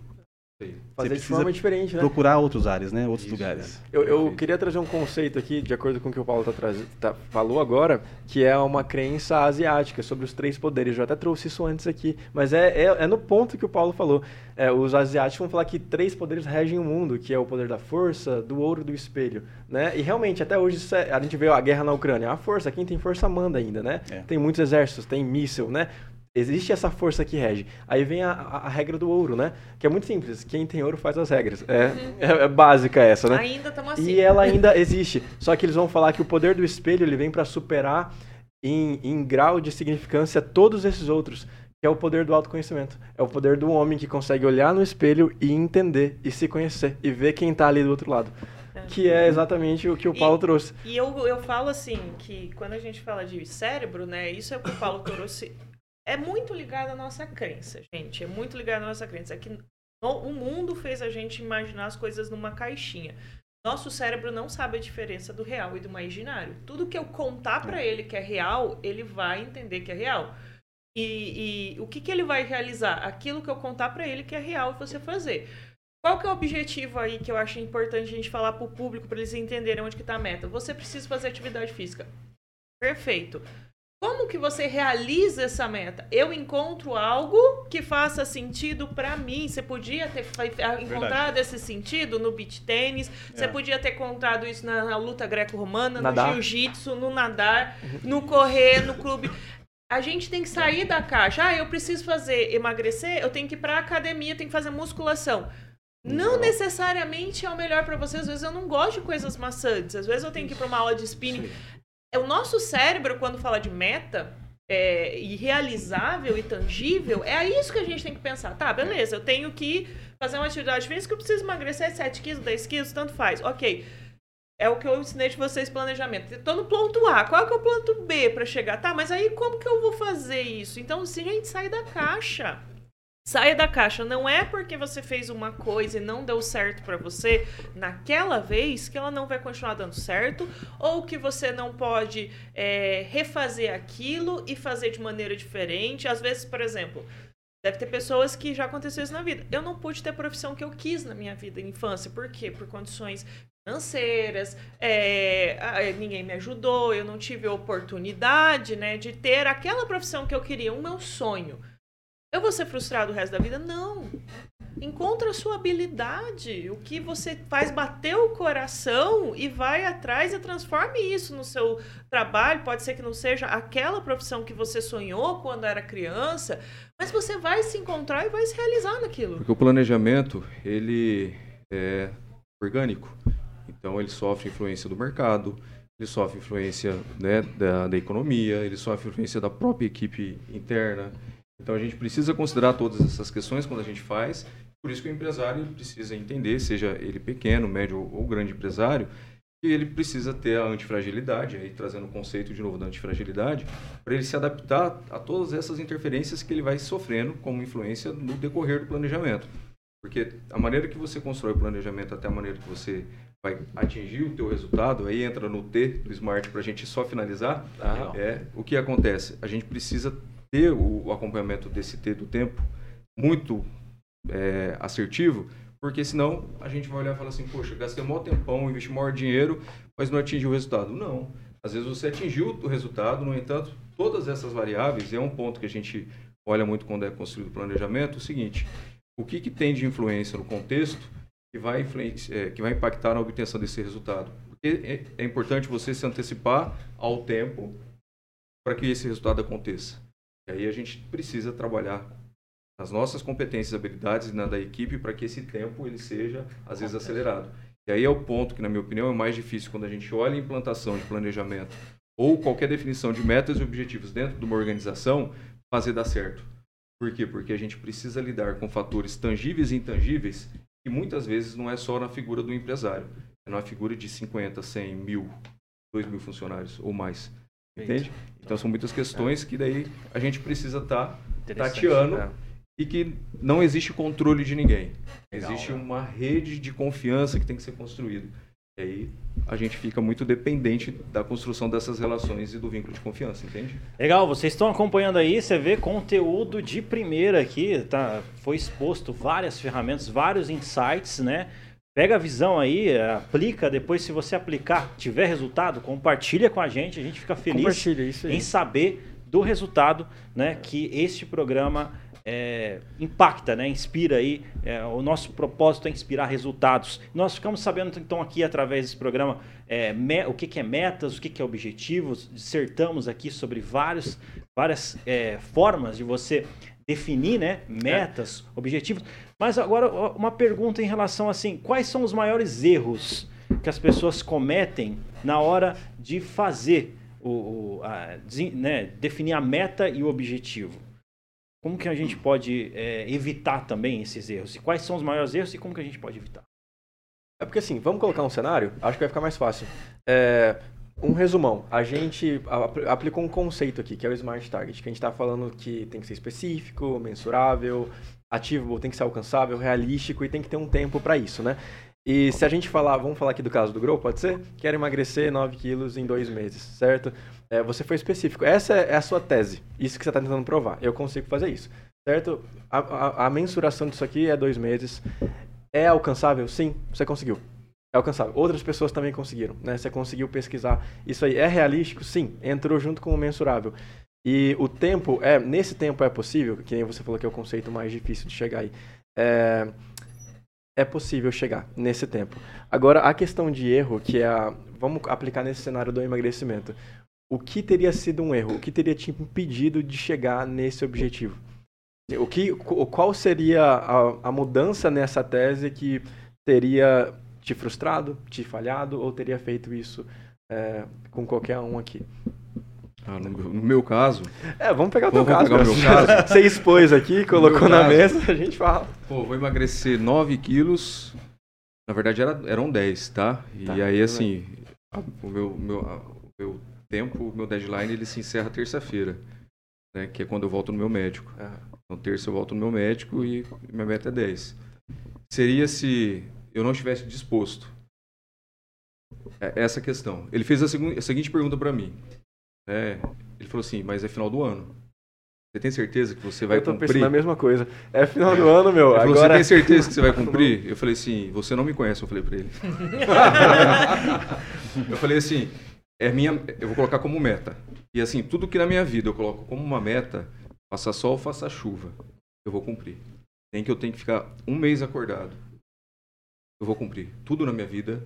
Fazer de forma diferente, né? Procurar outros áreas, né? Outros Isso, lugares. Eu, eu queria trazer um conceito aqui, de acordo com o que o Paulo tá tá- falou agora, que é uma crença asiática sobre os três poderes. Eu até trouxe isso antes aqui, mas é, é, é no ponto que o Paulo falou. É, os asiáticos vão falar que três poderes regem o mundo, que é o poder da força, do ouro e do espelho. Né? E realmente, até hoje, é- a gente vê a guerra na Ucrânia. A força, quem tem força manda ainda, né? É. Tem muitos exércitos, tem míssil, né? Existe essa força que rege. Aí vem a, a, a regra do ouro, né? Que é muito simples. Quem tem ouro faz as regras. É, é, é básica essa, né? Ainda estamos assim. E ela ainda existe. Só que eles vão falar que o poder do espelho ele vem para superar em, em grau de significância todos esses outros. Que é o poder do autoconhecimento. É o poder do homem que consegue olhar no espelho e entender, e se conhecer, e ver quem tá ali do outro lado. Que é exatamente o que o E- Paulo trouxe. E eu, eu falo assim, que quando a gente fala de cérebro, né, isso é o que o Paulo trouxe, é muito ligado à nossa crença, gente, é muito ligado à nossa crença, é que o mundo fez a gente imaginar as coisas numa caixinha. Nosso cérebro não sabe a diferença do real e do imaginário. Tudo que eu contar pra ele que é real, ele vai entender que é real. E, e o que, que ele vai realizar? Aquilo que eu contar pra ele que é real você fazer. Qual que é o objetivo aí que eu acho importante a gente falar pro público para eles entenderem onde que tá a meta? Você precisa fazer atividade física. Perfeito. Como que você realiza essa meta? Eu encontro algo que faça sentido para mim. Você podia ter fa- encontrado esse sentido no beach tênis, você É. podia ter encontrado isso na, na luta greco-romana, no jiu-jitsu, no nadar, no correr, no clube. A gente tem que sair da caixa. Ah, eu preciso fazer emagrecer, eu tenho que ir pra academia, tenho que fazer musculação. Não necessariamente é o melhor pra você. Às vezes eu não gosto de coisas maçantes. Às vezes eu tenho que ir pra uma aula de spinning. É o nosso cérebro, quando fala de meta, é, e realizável e tangível, é isso que a gente tem que pensar. Tá, beleza, eu tenho que fazer uma atividade física, eu preciso emagrecer 7 quilos, 10 quilos, tanto faz. Ok. É o que eu ensinei de vocês planejamento. Tô no ponto A, qual que é o ponto B pra chegar? Tá, mas aí como que eu vou fazer isso? Então, se a gente sair da caixa. Saia da caixa. Não é porque você fez uma coisa e não deu certo pra você naquela vez que ela não vai continuar dando certo, ou que você não pode é, refazer aquilo e fazer de maneira diferente. Às vezes, por exemplo, deve ter pessoas que já aconteceu isso na vida. Eu não pude ter a profissão que eu quis na minha vida infância. Por quê? Por condições financeiras, é, ah, ninguém me ajudou, eu não tive oportunidade né, de ter aquela profissão que eu queria, o meu sonho. Eu vou ser frustrado o resto da vida? Não. Encontra a sua habilidade, o que você faz bater o coração e vai atrás e transforme isso no seu trabalho. Pode ser que não seja aquela profissão que você sonhou quando era criança, mas você vai se encontrar e vai se realizar naquilo. Porque o planejamento, ele é orgânico. Então, ele sofre influência do mercado, ele sofre influência né, da, da economia, ele sofre influência da própria equipe interna. Então, a gente precisa considerar todas essas questões quando a gente faz. Por isso que o empresário precisa entender, seja ele pequeno, médio ou grande empresário, que ele precisa ter a antifragilidade, aí trazendo o conceito de novo da antifragilidade, para ele se adaptar a todas essas interferências que ele vai sofrendo como influência no decorrer do planejamento. Porque a maneira que você constrói o planejamento até a maneira que você vai atingir o teu resultado, aí entra no T do Smart para a gente só finalizar, Ah, é o que acontece. A gente precisa ter o, o acompanhamento desse T do tempo muito é, assertivo, porque senão a gente vai olhar e falar assim, poxa, gastei um maior tempão, investi maior dinheiro, mas não atingi o resultado. Não. Às vezes você atingiu o resultado, no entanto, todas essas variáveis, e é um ponto que a gente olha muito quando é construído o planejamento, é o seguinte, o que, que tem de influência no contexto que vai, é, que vai impactar na obtenção desse resultado? Porque é, é importante você se antecipar ao tempo para que esse resultado aconteça. E aí a gente precisa trabalhar nas nossas competências e habilidades e na da equipe para que esse tempo ele seja, às vezes, acelerado. E aí é o ponto que, na minha opinião, é mais difícil quando a gente olha a implantação de planejamento ou qualquer definição de metas e objetivos dentro de uma organização, fazer dar certo. Por quê? Porque a gente precisa lidar com fatores tangíveis e intangíveis que muitas vezes não é só na figura do empresário, é na figura de 50, 100, mil, 2 mil funcionários ou mais. Entende? Então são muitas questões que daí a gente precisa estar Interessante. tateando É. e que não existe controle de ninguém. Legal, existe né? uma rede de confiança que tem que ser construída. E aí a gente fica muito dependente da construção dessas relações e do vínculo de confiança, entende? Legal, vocês estão acompanhando aí, você vê conteúdo de primeira aqui, tá? Foi exposto várias ferramentas, vários insights, né? Pega a visão aí, aplica, depois se você aplicar, tiver resultado, compartilha com a gente, a gente fica feliz em saber do resultado, né, que este programa é, impacta, né, inspira aí. é, o nosso propósito é inspirar resultados. Nós ficamos sabendo então aqui através desse programa é, me- o que, que é metas, o que, que é objetivos. Dissertamos aqui sobre vários várias é, formas de você definir, né, metas, objetivos. Mas agora uma pergunta em relação assim, quais são os maiores erros que as pessoas cometem na hora de fazer o, o a, né, definir a meta e o objetivo? Como que a gente pode é, evitar também esses erros? E quais são os maiores erros e como que a gente pode evitar? É porque assim, vamos colocar um cenário? Acho que vai ficar mais fácil. É, um resumão. A gente apl- aplicou um conceito aqui, que é o Smart Target, que a gente está falando que tem que ser específico, mensurável, achievable, tem que ser alcançável, realístico e tem que ter um tempo para isso, né? E se a gente falar, vamos falar aqui do caso do Grow, pode ser? Quero emagrecer 9 quilos em dois meses, certo? É, você foi específico. Essa é a sua tese. Isso que você está tentando provar. Eu consigo fazer isso, certo? A, a- a mensuração disso aqui é dois meses. É alcançável? Sim, você conseguiu. É alcançável. Outras pessoas também conseguiram, né? Você conseguiu pesquisar. Isso aí é realístico? Sim, entrou junto com o mensurável. E o tempo, é nesse tempo é possível, que nem você falou que é o conceito mais difícil de chegar aí. É, é possível chegar nesse tempo. Agora, a questão de erro, que é a. Vamos aplicar nesse cenário do emagrecimento. O que teria sido um erro? O que teria te impedido de chegar nesse objetivo? O que, qual seria a, a mudança nessa tese que teria te frustrado, te falhado ou teria feito isso é, com qualquer um aqui? Ah, no, meu- no meu caso, É, vamos pegar o teu caso. pegar meu cara. caso? Você expôs aqui, colocou na caso. mesa, a gente fala. pô, vou emagrecer 9 quilos. Na verdade era, eram 10, tá? E Tá, aí, assim, o meu, meu, o meu tempo, o meu deadline, ele se encerra terça-feira. Né, que é quando eu volto no meu médico. Ah, Então, terça eu volto no meu médico e minha meta é 10. Seria se eu não estivesse disposto. É essa a questão. Ele fez a, a seguinte pergunta para mim. né? ele falou assim, mas é final do ano. Você tem certeza que você vai eu tô cumprir? pensando a mesma coisa. É final do ano, meu. Ele falou, agora... você tem certeza que você vai cumprir? Eu falei assim, você não me conhece, eu falei pra ele. eu falei assim, é minha, eu vou colocar como meta. E assim, tudo que na minha vida eu coloco como uma meta, faça sol, faça chuva, eu vou cumprir. Nem que eu tenho que ficar um mês acordado, eu vou cumprir. Tudo na minha vida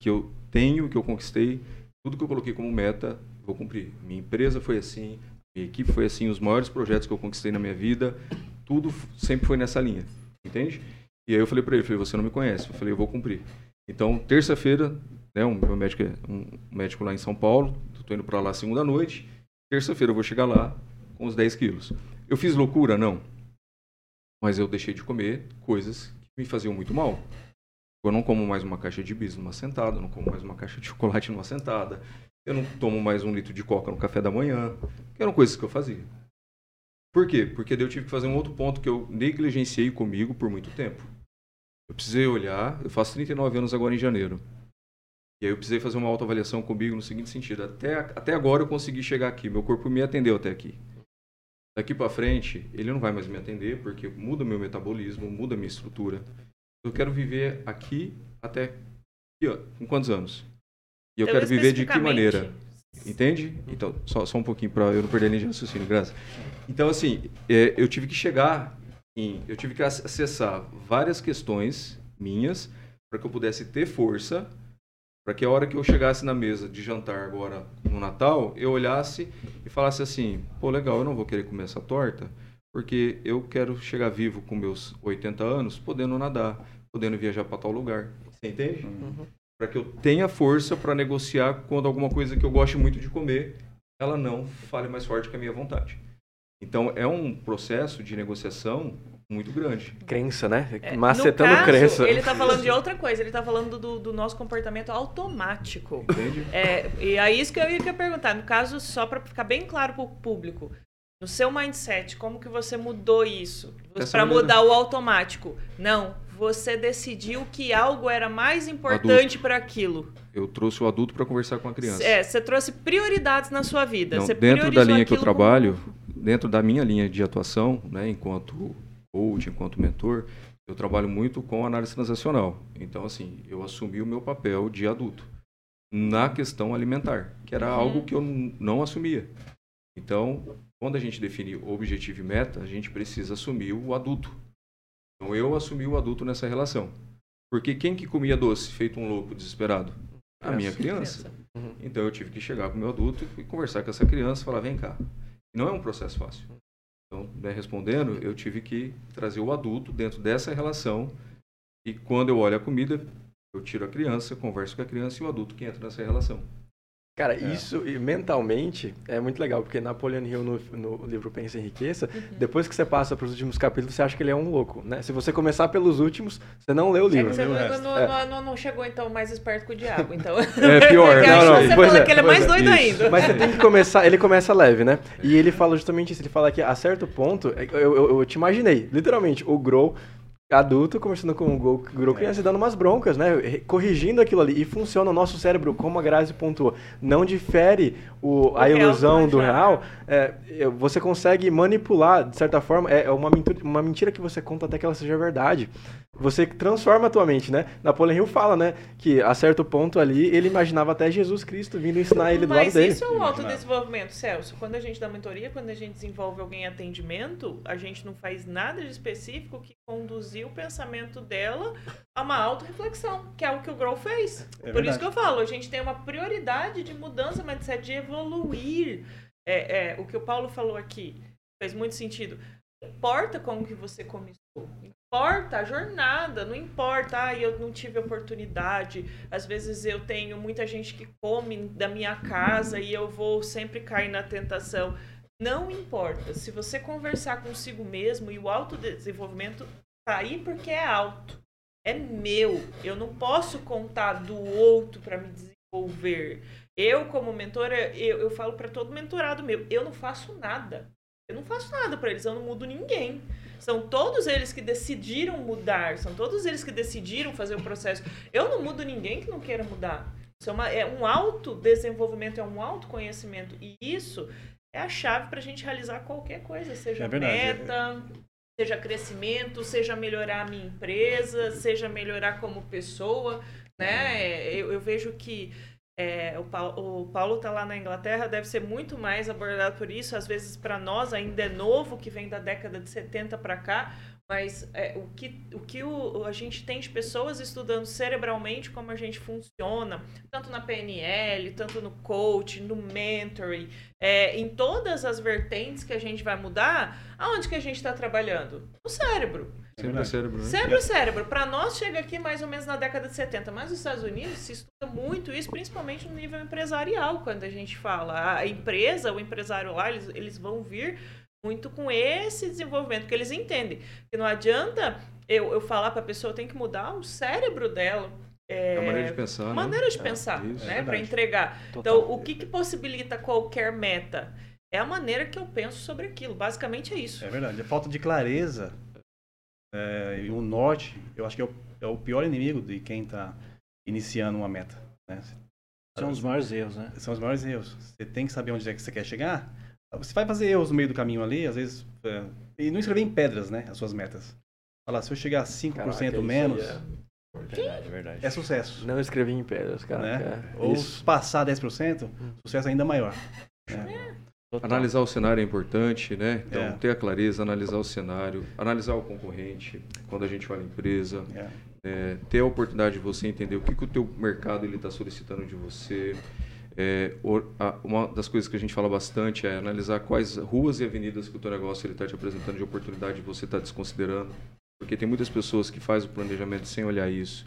que eu tenho, que eu conquistei, tudo que eu coloquei como meta, vou cumprir. Minha empresa foi assim, minha equipe foi assim, os maiores projetos que eu conquistei na minha vida, tudo sempre foi nessa linha, entende? E aí eu falei pra ele, falei, você não me conhece, eu falei, eu vou cumprir. Então, terça-feira, né, um meu médico é um médico lá em São Paulo, tô indo pra lá segunda noite, terça-feira eu vou chegar lá com os 10 quilos. Eu fiz loucura? Não. Mas eu deixei de comer coisas que me faziam muito mal. Eu não como mais uma caixa de bis numa sentada, eu não como mais uma caixa de chocolate numa sentada, eu não tomo mais um litro de coca no café da manhã, que eram coisas que eu fazia. Por quê? Porque eu tive que fazer um outro ponto que eu negligenciei comigo por muito tempo. Eu precisei olhar, eu faço 39 anos agora em janeiro. E aí eu precisei fazer uma autoavaliação comigo no seguinte sentido, até, até agora eu consegui chegar aqui, meu corpo me atendeu até aqui. Daqui para frente, ele não vai mais me atender porque muda meu metabolismo, muda minha estrutura. Eu quero viver aqui até aqui, ó, com quantos anos? E eu Então, quero viver de que maneira? Entende? Então, só, só um pouquinho para eu não perder linha de raciocínio, graças. Então, assim, é, eu tive que chegar em. Eu tive que ac- acessar várias questões minhas para que eu pudesse ter força, para que a hora que eu chegasse na mesa de jantar agora no Natal, eu olhasse e falasse assim: pô, legal, eu não vou querer comer essa torta, porque eu quero chegar vivo com meus 80 anos, podendo nadar, podendo viajar para tal lugar. Você entende? para que eu tenha força para negociar quando alguma coisa que eu goste muito de comer, ela não fale mais forte que a minha vontade. Então é um processo de negociação muito grande. Crença, né? É, Macetando no caso, crença. Ele tá falando de outra coisa, ele tá falando do, do nosso comportamento automático. Entende? É, e é isso que eu ia perguntar. No caso, só para ficar bem claro para o público, no seu mindset, como que você mudou isso? Para mudar o automático? Não, você decidiu que algo era mais importante para aquilo. Eu trouxe o adulto para conversar com a criança. É, você trouxe prioridades na sua vida. Não, dentro da linha que eu trabalho, dentro da minha linha de atuação, né, enquanto coach, enquanto mentor, eu trabalho muito com análise transacional. Então, assim, eu assumi o meu papel de adulto na questão alimentar, que era Uhum. algo que eu não assumia. Então, quando a gente define objetivo e meta, a gente precisa assumir o adulto. Então, eu assumi o adulto nessa relação. Porque quem que comia doce, feito um louco, desesperado? A minha criança. Uhum. Então eu tive que chegar com o meu adulto e conversar com essa criança e falar, vem cá, não é um processo fácil. Então, né, respondendo, eu tive que trazer o adulto dentro dessa relação. E quando eu olho a comida, eu tiro a criança, converso com a criança e o adulto que entra nessa relação. Cara, isso e mentalmente é muito legal, porque Napoleon Hill no, no livro Pensa em Riqueza, depois que você passa para os últimos capítulos, você acha que ele é um louco, né? Se você começar pelos últimos, você não lê o É que livro. você viu o não, resto? não- É. não- não- chegou então mais esperto que o diabo, então. É pior, não, não, Você pois fala é, que ele é mais é. doido Isso. ainda. Mas você tem que começar, ele começa leve, né? E ele fala justamente isso, ele fala que a certo ponto, é, eu, eu, eu te imaginei, literalmente, o Grow adulto conversando com o Grow, Grow criança e dando umas broncas, né? Corrigindo aquilo ali. E funciona o nosso cérebro, como a Grazi pontuou, não difere o, a O real ilusão do real. É, você consegue manipular, de certa forma, é é uma mentira, uma mentira que você conta até que ela seja verdade. Você transforma a tua mente, né? Napoleon Hill fala, né? Que a certo ponto ali, ele imaginava até Jesus Cristo vindo ensinar ele do Mas lado dele. isso é o autodesenvolvimento, Celso. Quando a gente dá mentoria, quando a gente desenvolve alguém em atendimento, a gente não faz nada de específico que conduzir o pensamento dela a uma autorreflexão, que é o que o Grow fez. É Por verdade. isso que eu falo, a gente tem uma prioridade de mudança mindset, de evoluir. É, é, o que o Paulo falou aqui fez muito sentido. Não importa como que você começou. Importa a jornada, não importa, ah, eu não tive oportunidade. Às vezes eu tenho muita gente que come da minha casa e eu vou sempre cair na tentação. Não importa. Se você conversar consigo mesmo e o autodesenvolvimento aí porque é alto. É meu. Eu não posso contar do outro para me desenvolver. Eu, como mentora, eu, eu falo para todo mentorado meu, eu não faço nada. Eu não faço nada para eles, eu não mudo ninguém. São todos eles que decidiram mudar, são todos eles que decidiram fazer o processo. Eu não mudo ninguém que não queira mudar. Isso é, uma, é um autodesenvolvimento, é um autoconhecimento. E isso é a chave para a gente realizar qualquer coisa, seja É meta, seja crescimento, seja melhorar a minha empresa, seja melhorar como pessoa, né? Eu, eu vejo que é, o, Paulo, o Paulo tá lá na Inglaterra, deve ser muito mais abordado por isso. Às vezes, para nós, ainda é novo, que vem da década de 70 para cá. Mas é, o que, o que o, a gente tem de pessoas estudando cerebralmente como a gente funciona, tanto na PNL, tanto no coach, no mentoring, é, em todas as vertentes que a gente vai mudar, aonde que a gente está trabalhando? No cérebro. Sempre é verdade. cérebro, né? Sempre o cérebro. Para nós chega aqui mais ou menos na década de 70, mas nos Estados Unidos se estuda muito isso, principalmente no nível empresarial, quando a gente fala. A empresa, o empresário lá, eles, eles vão vir muito com esse desenvolvimento, porque eles entendem que não adianta eu, eu falar para a pessoa, tem que mudar o cérebro dela. É a maneira de pensar, né? maneira de É, pensar, isso. né, É para entregar. Total. Então, o que, que possibilita qualquer meta? É a maneira que eu penso sobre aquilo. Basicamente é isso. É verdade. A falta de clareza é, e o norte, eu acho que é o, é o pior inimigo de quem está iniciando uma meta. né? São os maiores erros, né? São os maiores erros. Você tem que saber onde é que você quer chegar. Você vai fazer erros no meio do caminho ali, às vezes. é, e não escrever em pedras, né? As suas metas. Falar, se eu chegar a 5% Caraca, menos, é- Verdade, verdade. é sucesso. Não escrevi em pedras, cara. né? É, Ou isso. passar 10%, sucesso ainda maior. É. né? Analisar o cenário é importante, né? Então, É. ter a clareza, analisar o cenário, analisar o concorrente, quando a gente olha a empresa, É. é, ter a oportunidade de você entender o que, que o teu mercado ele está solicitando de você. É, uma das coisas que a gente fala bastante é analisar quais ruas e avenidas que o teu negócio está te apresentando de oportunidade você está desconsiderando. Porque tem muitas pessoas que fazem o planejamento sem olhar isso.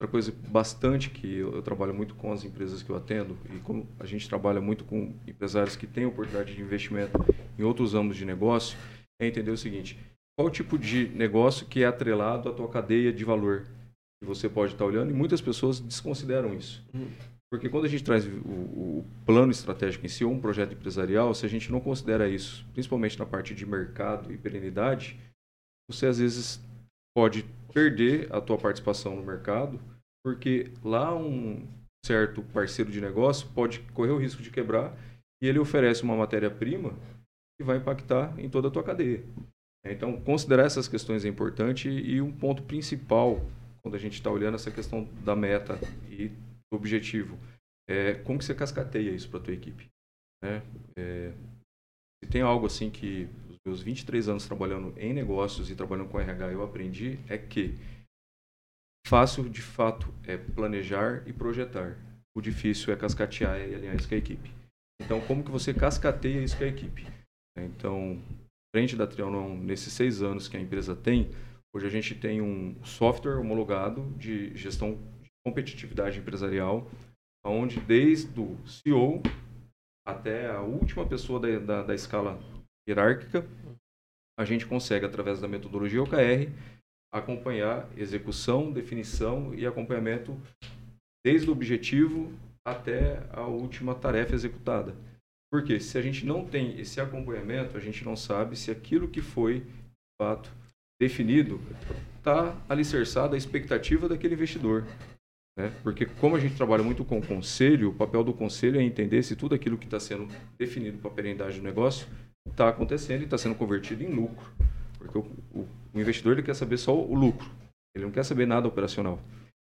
Outra coisa bastante que eu, eu trabalho muito com as empresas que eu atendo e como a gente trabalha muito com empresários que têm oportunidade de investimento em outros ramos de negócio, é entender o seguinte: qual tipo de negócio que é atrelado à tua cadeia de valor que você pode estar olhando e muitas pessoas desconsideram isso. Hum. Porque quando a gente traz o, o plano estratégico em si, ou um projeto empresarial, se a gente não considera isso, principalmente na parte de mercado e perenidade, você às vezes pode perder a tua participação no mercado, porque lá um certo parceiro de negócio pode correr o risco de quebrar e ele oferece uma matéria-prima que vai impactar em toda a tua cadeia. Então, considerar essas questões é importante e um ponto principal quando a gente está olhando essa questão da meta e objetivo é como que você cascateia isso para a tua equipe. Né? É, se tem algo assim que os meus 23 anos trabalhando em negócios e trabalhando com RH eu aprendi é que fácil de fato é planejar e projetar. O difícil é cascatear e alinhar isso com a equipe. Então, como que você cascateia isso com a equipe? Então, frente da Trianon, nesses seis anos que a empresa tem, hoje a gente tem um software homologado de gestão competitividade empresarial, onde desde o CEO até a última pessoa da, da, da escala hierárquica, a gente consegue, através da metodologia OKR, acompanhar execução, definição e acompanhamento desde o objetivo até a última tarefa executada. Porque se a gente não tem esse acompanhamento, a gente não sabe se aquilo que foi, de fato, definido está alicerçado à expectativa daquele investidor. Né? Porque como a gente trabalha muito com o conselho, o papel do conselho é entender se tudo aquilo que está sendo definido para a perenidade do negócio está acontecendo e está sendo convertido em lucro. Porque o, o, o investidor ele quer saber só o lucro, ele não quer saber nada operacional.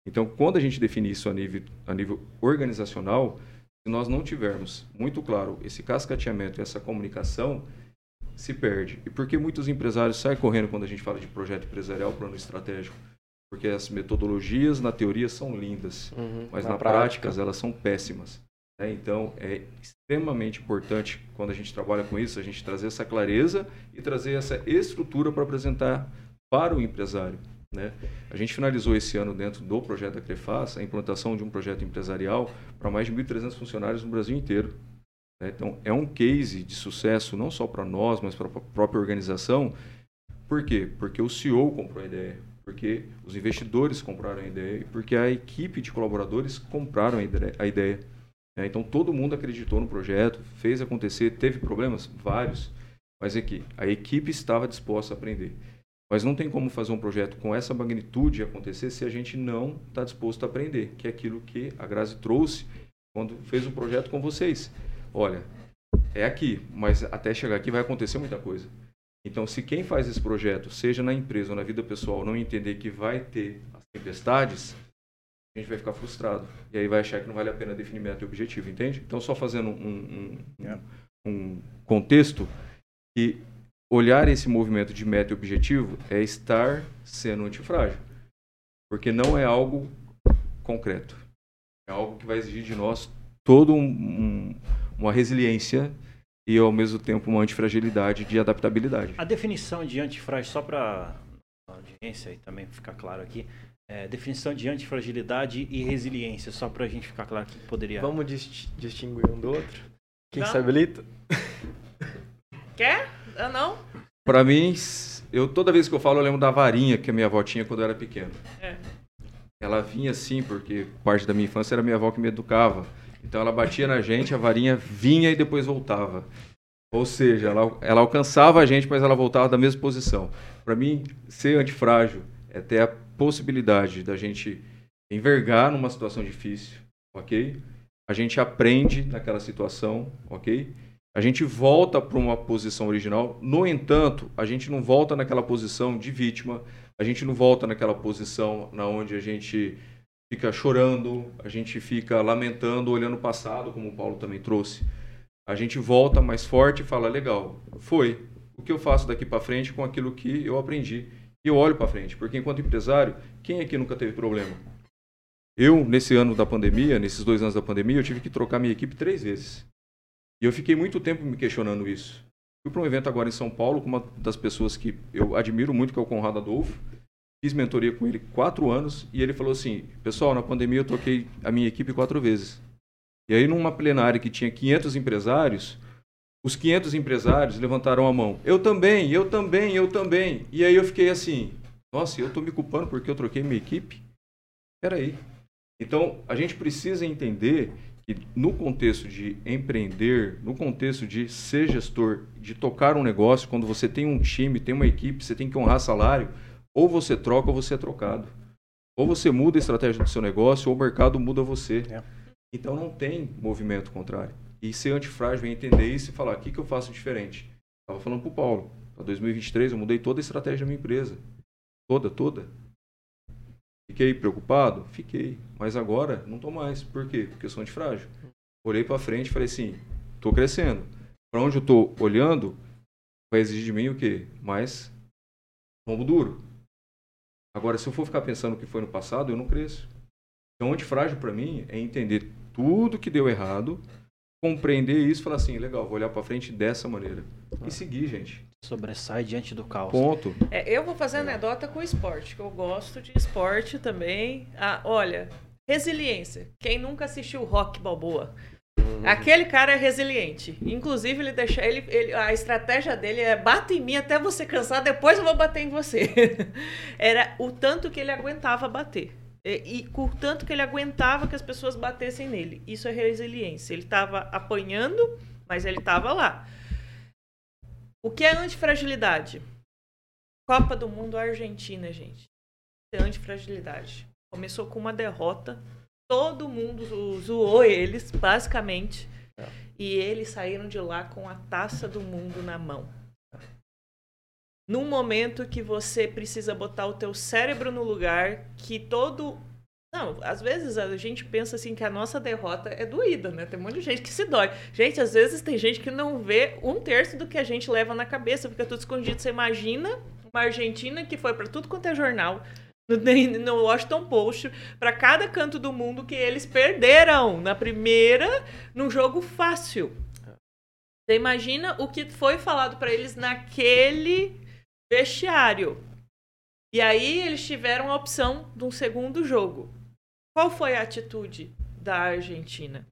Então, quando a gente define isso a nível, a nível organizacional, se nós não tivermos muito claro esse cascateamento e essa comunicação, se perde. E por que muitos empresários saem correndo quando a gente fala de projeto empresarial, plano estratégico? Porque as metodologias, na teoria, são lindas, uhum, mas na, na prática, prática elas são péssimas. Né? Então, é extremamente importante, quando a gente trabalha com isso, a gente trazer essa clareza e trazer essa estrutura para apresentar para o empresário. Né? A gente finalizou esse ano dentro do projeto da Crefaz a implantação de um projeto empresarial para mais de 1.300 funcionários no Brasil inteiro. Né? Então, é um case de sucesso não só para nós, mas para a própria organização. Por quê? Porque o CEO comprou a ideia, porque os investidores compraram a ideia e porque a equipe de colaboradores compraram a ideia. Né? Então, todo mundo acreditou no projeto, fez acontecer, teve problemas? Vários. Mas é que a equipe estava disposta a aprender. Mas não tem como fazer um projeto com essa magnitude acontecer se a gente não está disposto a aprender, que é aquilo que a Grazi trouxe quando fez o projeto com vocês. Olha, é aqui, mas até chegar aqui vai acontecer muita coisa. Então, se quem faz esse projeto, seja na empresa ou na vida pessoal, não entender que vai ter as tempestades, a gente vai ficar frustrado. E aí vai achar que não vale a pena definir meta e objetivo, entende? Então, só fazendo um, um, um, um contexto, que olhar esse movimento de meta e objetivo é estar sendo antifrágil. Porque não é algo concreto. É algo que vai exigir de nós toda um, uma resiliência e, ao mesmo tempo, uma antifragilidade de adaptabilidade. A definição de antifrágil, só para a audiência e também ficar claro aqui, é, definição de antifragilidade e resiliência, só para a gente ficar claro que poderia... Vamos distinguir um do outro? Quem não. se habilita? Quer? Eu não. Pra mim, eu toda vez que eu falo, eu lembro da varinha que a minha avó tinha quando eu era pequeno. É. Ela vinha assim, porque parte da minha infância era minha avó que me educava. Então ela batia na gente, a varinha vinha e depois voltava. Ou seja, ela, ela alcançava a gente, mas ela voltava da mesma posição. Para mim, ser antifrágil é ter a possibilidade da gente envergar numa situação difícil, ok? A gente aprende naquela situação, ok? a gente volta para uma posição original. No entanto, a gente não volta naquela posição de vítima, a gente não volta naquela posição na onde a gente fica chorando, a gente fica lamentando, olhando o passado, como o Paulo também trouxe. A gente volta mais forte e fala: legal, foi. O que eu faço daqui para frente com aquilo que eu aprendi? E eu olho para frente, porque enquanto empresário, quem aqui nunca teve problema? Eu, nesse ano da pandemia, nesses dois anos da pandemia, eu tive que trocar minha equipe três vezes. E eu fiquei muito tempo me questionando isso. Fui para um evento agora em São Paulo com uma das pessoas que eu admiro muito, que é o Conrado Adolfo. Fiz mentoria com ele quatro anos e ele falou assim: Pessoal, na pandemia eu troquei a minha equipe quatro vezes. E aí, numa plenária que tinha 500 empresários, os 500 empresários levantaram a mão. Eu também, eu também, eu também. E aí eu fiquei assim: Nossa, eu estou me culpando porque eu troquei minha equipe? Espera aí. Então, a gente precisa entender que no contexto de empreender, no contexto de ser gestor, de tocar um negócio, quando você tem um time, tem uma equipe, você tem que honrar salário, ou você troca ou você é trocado. Ou você muda a estratégia do seu negócio, ou o mercado muda você. É. Então não tem movimento contrário. E ser antifrágil é entender isso e falar: o que, que eu faço diferente? Estava falando para o Paulo. Para 2023 eu mudei toda a estratégia da minha empresa. Toda, toda. Fiquei preocupado? Fiquei. Mas agora não estou mais. Por quê? Porque eu sou antifrágil. Olhei para frente e falei assim: estou crescendo. Para onde eu estou olhando, vai exigir de mim o quê? Mais rombo duro. Agora, se eu for ficar pensando o que foi no passado, eu não cresço. Então, antifrágil para mim é entender tudo que deu errado, compreender isso e falar assim, legal, vou olhar para frente dessa maneira. E seguir, gente. Sobressai diante do caos. Ponto. É, eu vou fazer anedota com esporte, que eu gosto de esporte também. Ah, olha, resiliência. Quem nunca assistiu Rock Balboa? Aquele cara é resiliente. Inclusive, ele deixa. Ele, ele- a estratégia dele é bata em mim até você cansar, depois eu vou bater em você. Era o tanto que ele aguentava bater. E, e o tanto que ele aguentava que as pessoas batessem nele. Isso é resiliência. Ele estava apanhando, mas ele estava lá. O que é antifragilidade? Copa do Mundo Argentina, gente. É antifragilidade. Começou com uma derrota. Todo mundo zo- zoou eles, basicamente. E eles saíram de lá com a taça do mundo na mão. Num momento que você precisa botar o teu cérebro no lugar, que todo. Não, às vezes a gente pensa assim que a nossa derrota é doída, né? Tem um monte de gente que se dói. Gente, às vezes tem gente que não vê um terço do que a gente leva na cabeça, fica tudo escondido. Você imagina uma Argentina que foi pra tudo quanto é jornal, no, Washington Post, pra cada canto do mundo que eles perderam na primeira, num jogo fácil. Você imagina o que foi falado pra eles naquele vestiário. E aí eles tiveram a opção de um segundo jogo. Qual foi a atitude da Argentina?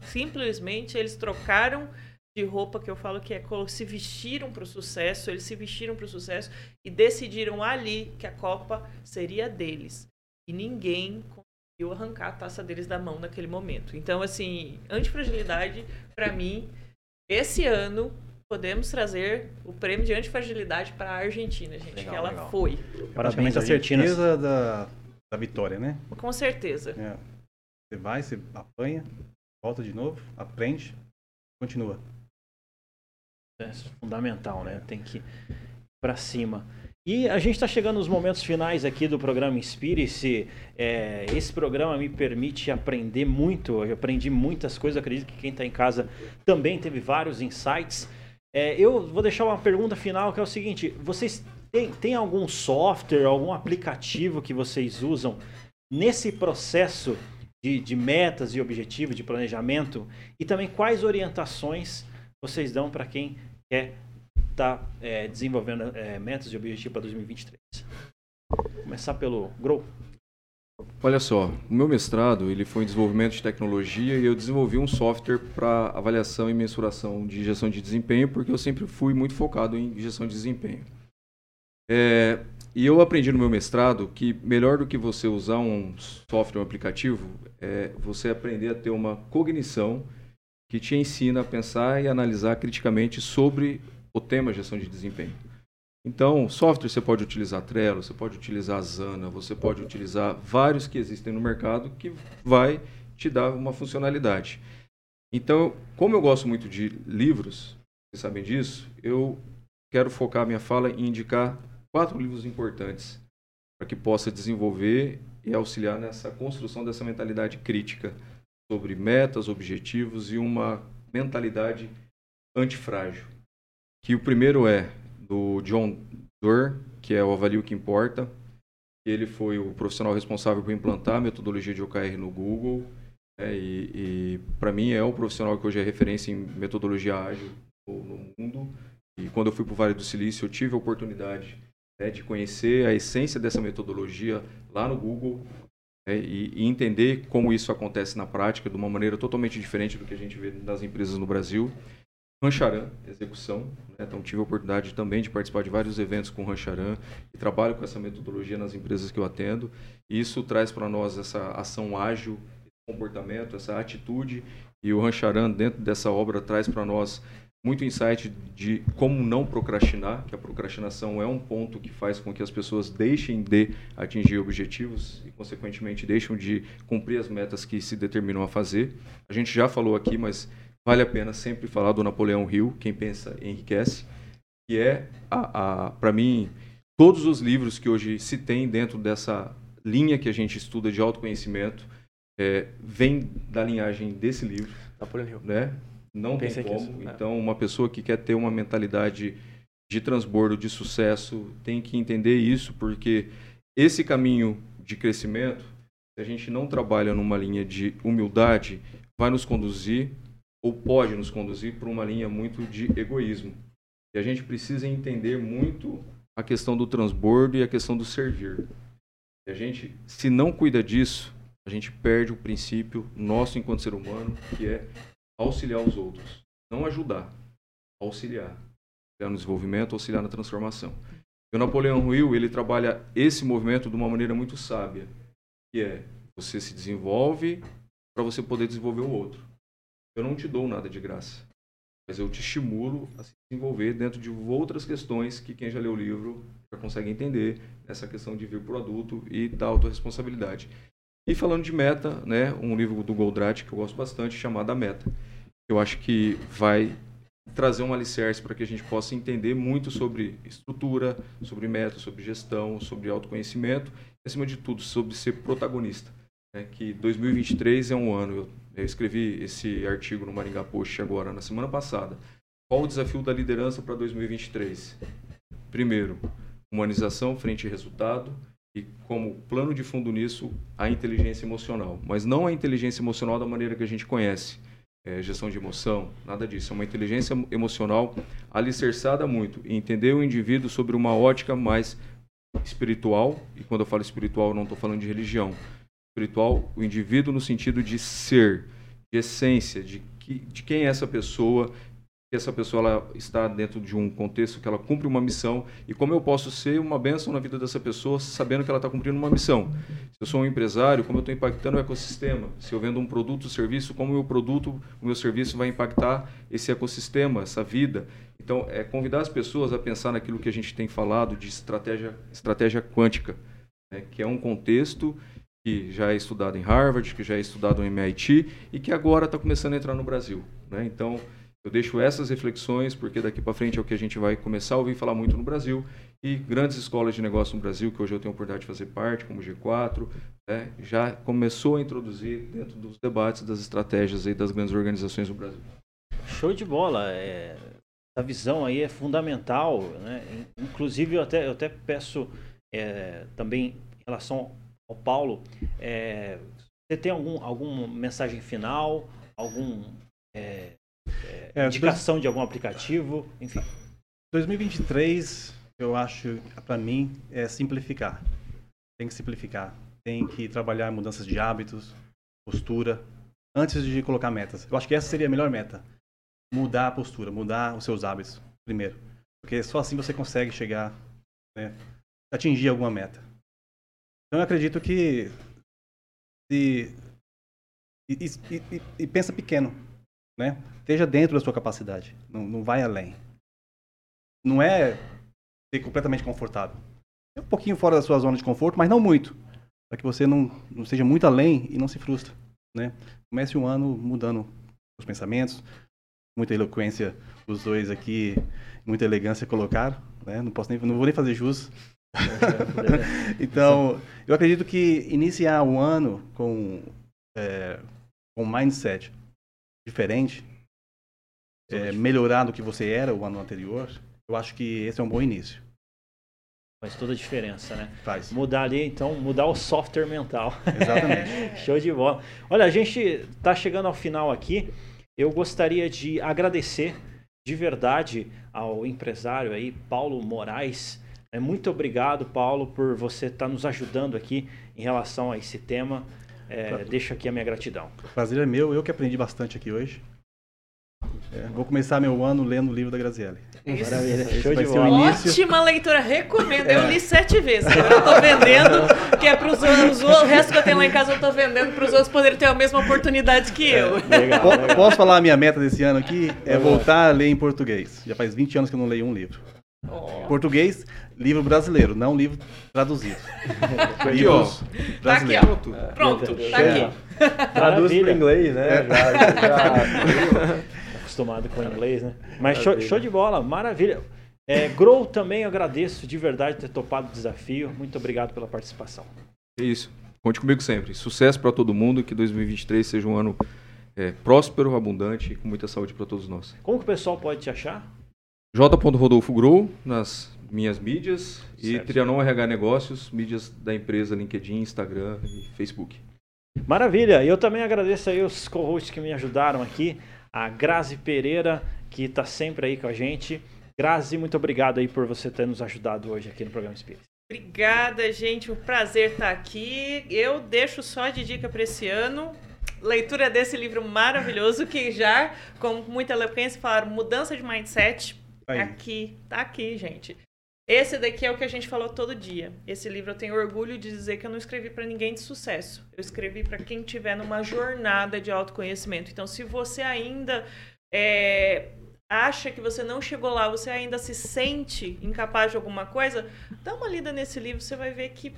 Simplesmente eles trocaram de roupa que eu falo que é se vestiram para o sucesso, eles se vestiram para o sucesso e decidiram ali que a Copa seria deles. E ninguém conseguiu arrancar a taça deles da mão naquele momento. Então, assim, antifragilidade, para mim, esse ano podemos trazer o prêmio de antifragilidade para a Argentina, gente, Legal, que ela legal. foi, Parabéns, Argentina. certeza da, da vitória, né? com certeza. É. Você vai, você apanha, volta de novo, aprende, continua. É fundamental, né? Tem que ir pra cima. E a gente está chegando nos momentos finais aqui do programa Inspire-se. É, esse programa me permite aprender muito. Eu aprendi muitas coisas. Acredito que quem está em casa também teve vários insights. É, eu vou deixar uma pergunta final que é o seguinte: vocês têm, têm algum software, algum aplicativo que vocês usam nesse processo de, de metas e objetivos, de planejamento? E também quais orientações vocês dão para quem quer estar desenvolvendo é, metas e objetivos para 2023? Começar pelo Grow. Olha só, o meu mestrado ele foi em desenvolvimento de tecnologia e eu desenvolvi um software para avaliação e mensuração de gestão de desempenho, porque eu sempre fui muito focado em gestão de desempenho. É, e eu aprendi no meu mestrado que melhor do que você usar um software, um aplicativo, é você aprender a ter uma cognição que te ensina a pensar e analisar criticamente sobre o tema gestão de desempenho. Então, software você pode utilizar Trello, você pode utilizar Asana, você pode utilizar vários que existem no mercado que vai te dar uma funcionalidade. Então, como eu gosto muito de livros, vocês sabem disso, eu quero focar minha fala em indicar quatro livros importantes para que possa desenvolver e auxiliar nessa construção dessa mentalidade crítica sobre metas, objetivos e uma mentalidade antifrágil. Que o primeiro é do John Doerr, que é o Avalio que Importa. Ele foi o profissional responsável por implantar a metodologia de OKR no Google. né, e e para mim é o profissional que hoje é referência em metodologia ágil no mundo. E quando eu fui para o Vale do Silício, eu tive a oportunidade né, de conhecer a essência dessa metodologia lá no Google né, e, e entender como isso acontece na prática de uma maneira totalmente diferente do que a gente vê nas empresas no Brasil. Rancharan, execução. Né? Então, tive a oportunidade também de participar de vários eventos com Rancharan e trabalho com essa metodologia nas empresas que eu atendo. E isso traz para nós essa ação ágil, comportamento, essa atitude. E o Rancharan, dentro dessa obra, traz para nós muito insight de como não procrastinar, que a procrastinação é um ponto que faz com que as pessoas deixem de atingir objetivos e, consequentemente, deixam de cumprir as metas que se determinam a fazer. A gente já falou aqui, mas vale a pena sempre falar do Napoleão Hill, quem pensa enriquece, que é, a, a para mim, todos os livros que hoje se tem dentro dessa linha que a gente estuda de autoconhecimento, é, vem da linhagem desse livro, Napoleon Hill. né? Não Pensei tem que como. isso, é. Então, uma pessoa que quer ter uma mentalidade de transbordo, de sucesso, tem que entender isso, porque esse caminho de crescimento, se a gente não trabalha numa linha de humildade, vai nos conduzir ou pode nos conduzir para uma linha muito de egoísmo. E a gente precisa entender muito a questão do transbordo e a questão do servir. E a gente, se não cuida disso, a gente perde o princípio nosso enquanto ser humano, que é auxiliar os outros. Não ajudar, auxiliar. Auxiliar no desenvolvimento, auxiliar na transformação. E o Napoleão Hill, ele trabalha esse movimento de uma maneira muito sábia, que é você se desenvolve para você poder desenvolver o outro. Eu não te dou nada de graça, mas eu te estimulo a se desenvolver dentro de outras questões que quem já leu o livro já consegue entender, essa questão de vir para o adulto e da autorresponsabilidade. E falando de meta, né, um livro do Goldratt que eu gosto bastante, chamado A Meta. Eu acho que vai trazer um alicerce para que a gente possa entender muito sobre estrutura, sobre meta, sobre gestão, sobre autoconhecimento, e, acima de tudo, sobre ser protagonista. Né? Que 2023 é um ano, eu, eu escrevi esse artigo no Maringá Post agora, na semana passada. Qual o desafio da liderança para 2023? Primeiro, humanização frente a resultado e como plano de fundo nisso, a inteligência emocional. Mas não a inteligência emocional da maneira que a gente conhece. É, gestão de emoção, nada disso. É uma inteligência emocional alicerçada muito em entender o indivíduo sobre uma ótica mais espiritual. E quando eu falo espiritual, não estou falando de religião. Espiritual, o indivíduo no sentido de ser, de essência, de, que, de quem é essa pessoa, essa pessoa ela está dentro de um contexto que ela cumpre uma missão e como eu posso ser uma bênção na vida dessa pessoa sabendo que ela está cumprindo uma missão. Se eu sou um empresário, como eu estou impactando o ecossistema? Se eu vendo um produto ou serviço, como o meu produto, o meu serviço vai impactar esse ecossistema, essa vida? Então, é convidar as pessoas a pensar naquilo que a gente tem falado de estratégia, estratégia quântica, né? que é um contexto que já é estudado em Harvard, que já é estudado em MIT e que agora está começando a entrar no Brasil. Né? Então, eu deixo essas reflexões porque daqui para frente é o que a gente vai começar a ouvir falar muito no Brasil e grandes escolas de negócio no Brasil, que hoje eu tenho a oportunidade de fazer parte, como o G4, né, já começou a introduzir dentro dos debates das estratégias aí das grandes organizações no Brasil. Show de bola. É, essa visão aí é fundamental. Né? Inclusive, eu até, eu até peço é, também em relação ao Paulo, é, você tem algum, alguma mensagem final, algum é, é, indicação dois... de algum aplicativo, enfim. 2023, eu acho, para mim, é simplificar. Tem que simplificar. Tem que trabalhar mudanças de hábitos, postura, antes de colocar metas. Eu acho que essa seria a melhor meta. Mudar a postura, mudar os seus hábitos, primeiro. Porque só assim você consegue chegar, né, atingir alguma meta. Então eu acredito que e, e, e, e pensa pequeno, né? Esteja dentro da sua capacidade, não, não vai além. Não é ser completamente confortável. É um pouquinho fora da sua zona de conforto, mas não muito. Para que você não, não seja muito além e não se frustre. Né? Comece um ano mudando os pensamentos, muita eloquência os dois aqui, muita elegância colocaram. Né? Não, posso nem, não vou nem fazer jus. então, eu acredito que iniciar o ano com, é, com mindset diferente, é, melhorar do que você era o ano anterior, eu acho que esse é um bom início. Faz toda a diferença, né? Faz. Mudar ali, então, mudar o software mental. Exatamente. Show de bola. Olha, a gente está chegando ao final aqui. Eu gostaria de agradecer de verdade ao empresário aí, Paulo Moraes. É, muito obrigado, Paulo, por você estar tá nos ajudando aqui em relação a esse tema. É, deixo aqui a minha gratidão. O prazer é meu, eu que aprendi bastante aqui hoje. É, vou começar meu ano lendo o livro da Graziele. Isso. Maravilha, show de bola. Ótima leitura, recomendo. É. Eu li sete vezes. Agora eu tô vendendo, que é para os outros. O resto que eu tenho lá em casa eu tô vendendo para os outros poderem ter a mesma oportunidade que eu. É, legal, legal. Posso falar a minha meta desse ano aqui? É voltar a ler em português. Já faz 20 anos que eu não leio um livro. Oh. Português, livro brasileiro, não livro traduzido. Livros tá aqui, ó. Pronto, tá aqui. Traduz para inglês, né? É. Já, já... Acostumado com inglês, né? Mas show, show, de bola, maravilha. É, Grow também agradeço de verdade ter topado o desafio. Muito obrigado pela participação. É isso. Conte comigo sempre. Sucesso para todo mundo. Que 2023 seja um ano é, próspero, abundante e com muita saúde para todos nós. Como que o pessoal pode te achar? J.Rodolfo Grow nas minhas mídias certo. e Trianon RH Negócios, mídias da empresa LinkedIn, Instagram e Facebook. Maravilha! E eu também agradeço aí os co-hosts que me ajudaram aqui, a Grazi Pereira, que está sempre aí com a gente. Grazi, muito obrigado aí por você ter nos ajudado hoje aqui no programa Espírito. Obrigada, gente. Um prazer estar aqui. Eu deixo só de dica para esse ano. Leitura desse livro maravilhoso que já, com muita eloquência, falaram mudança de mindset. Aí. Aqui, tá aqui, gente. Esse daqui é o que a gente falou todo dia. Esse livro eu tenho orgulho de dizer que eu não escrevi para ninguém de sucesso. Eu escrevi para quem estiver numa jornada de autoconhecimento. Então, se você ainda é, acha que você não chegou lá, você ainda se sente incapaz de alguma coisa, dá uma lida nesse livro, você vai ver que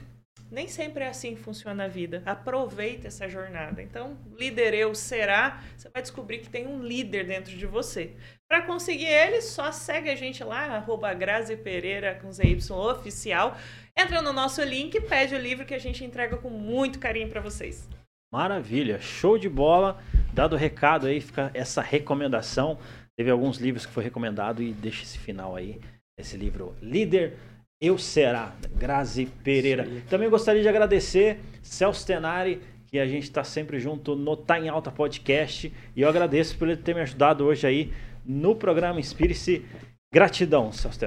nem sempre é assim que funciona a vida. Aproveita essa jornada. Então, líder eu será, você vai descobrir que tem um líder dentro de você. Para conseguir ele, só segue a gente lá, arroba Grazi Pereira com ZY oficial. Entra no nosso link, pede o livro que a gente entrega com muito carinho para vocês. Maravilha, show de bola. Dado o recado aí, fica essa recomendação. Teve alguns livros que foi recomendado e deixa esse final aí, esse livro Líder Eu Será, Grazi Pereira. Aí. Também gostaria de agradecer Celso Tenari, que a gente está sempre junto no Tá em Alta Podcast. E eu agradeço por ele ter me ajudado hoje aí no programa Inspire-se. Gratidão, Celso.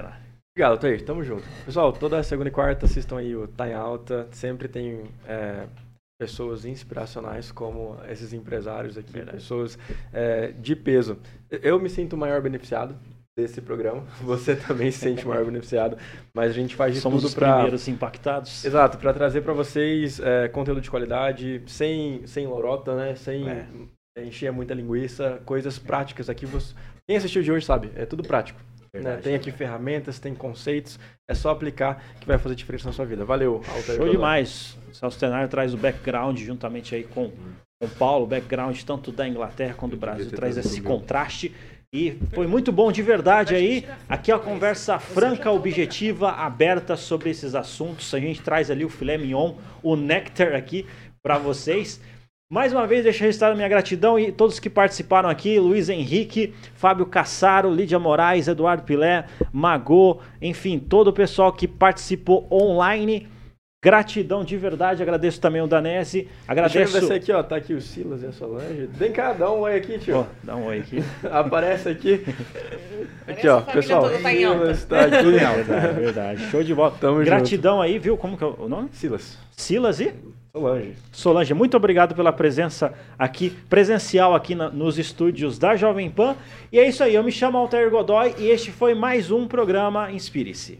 Obrigado, Thaís. Tamo junto. Pessoal, toda segunda e quarta assistam aí o Tá em Alta. Sempre tem é, pessoas inspiracionais como esses empresários aqui, pessoas é, de peso. Eu me sinto o maior beneficiado desse programa. Você também se sente o maior beneficiado. Mas a gente faz de Somos tudo os para primeiros impactados. Exato, para trazer para vocês é, conteúdo de qualidade, sem, sem lorota, né? Sem É. encher muita linguiça, coisas práticas aqui. Quem assistiu de hoje sabe, é tudo prático. né? Verdade. Tem aqui ferramentas, tem conceitos, é só aplicar que vai fazer diferença na sua vida. Valeu, Altair Show demais. O Celso Tenari traz o background juntamente aí com o Paulo, o background tanto da Inglaterra quanto do Brasil, traz esse contraste. E foi muito bom de verdade aí. Aqui é uma conversa franca, objetiva, aberta sobre esses assuntos. A gente traz ali o filé mignon, o néctar aqui para vocês. Mais uma vez, deixa eu registrar a minha gratidão e todos que participaram aqui: Luiz Henrique, Fábio Cassaro, Lídia Moraes, Eduardo Pilé, Magô, enfim, todo o pessoal que participou online. Gratidão de verdade, agradeço também o Danese, Deixa eu agradeço. agradecer aqui, ó. Tá aqui o Silas e a Solange. Vem cá, dá um oi aqui, tio. Ó, dá um oi aqui. Aparece aqui. Aqui, Parece ó, pessoal. tá em alta. Silas tá aqui. Tudo em alta, é verdade. Show de bola. Tamo Gratidão aí, viu? Como que é o nome? Silas. Silas e Solange. Solange, muito obrigado pela presença aqui, presencial aqui na- nos estúdios da Jovem Pan. E é isso aí, eu me chamo Altair Godoy e este foi mais um programa Inspire-se.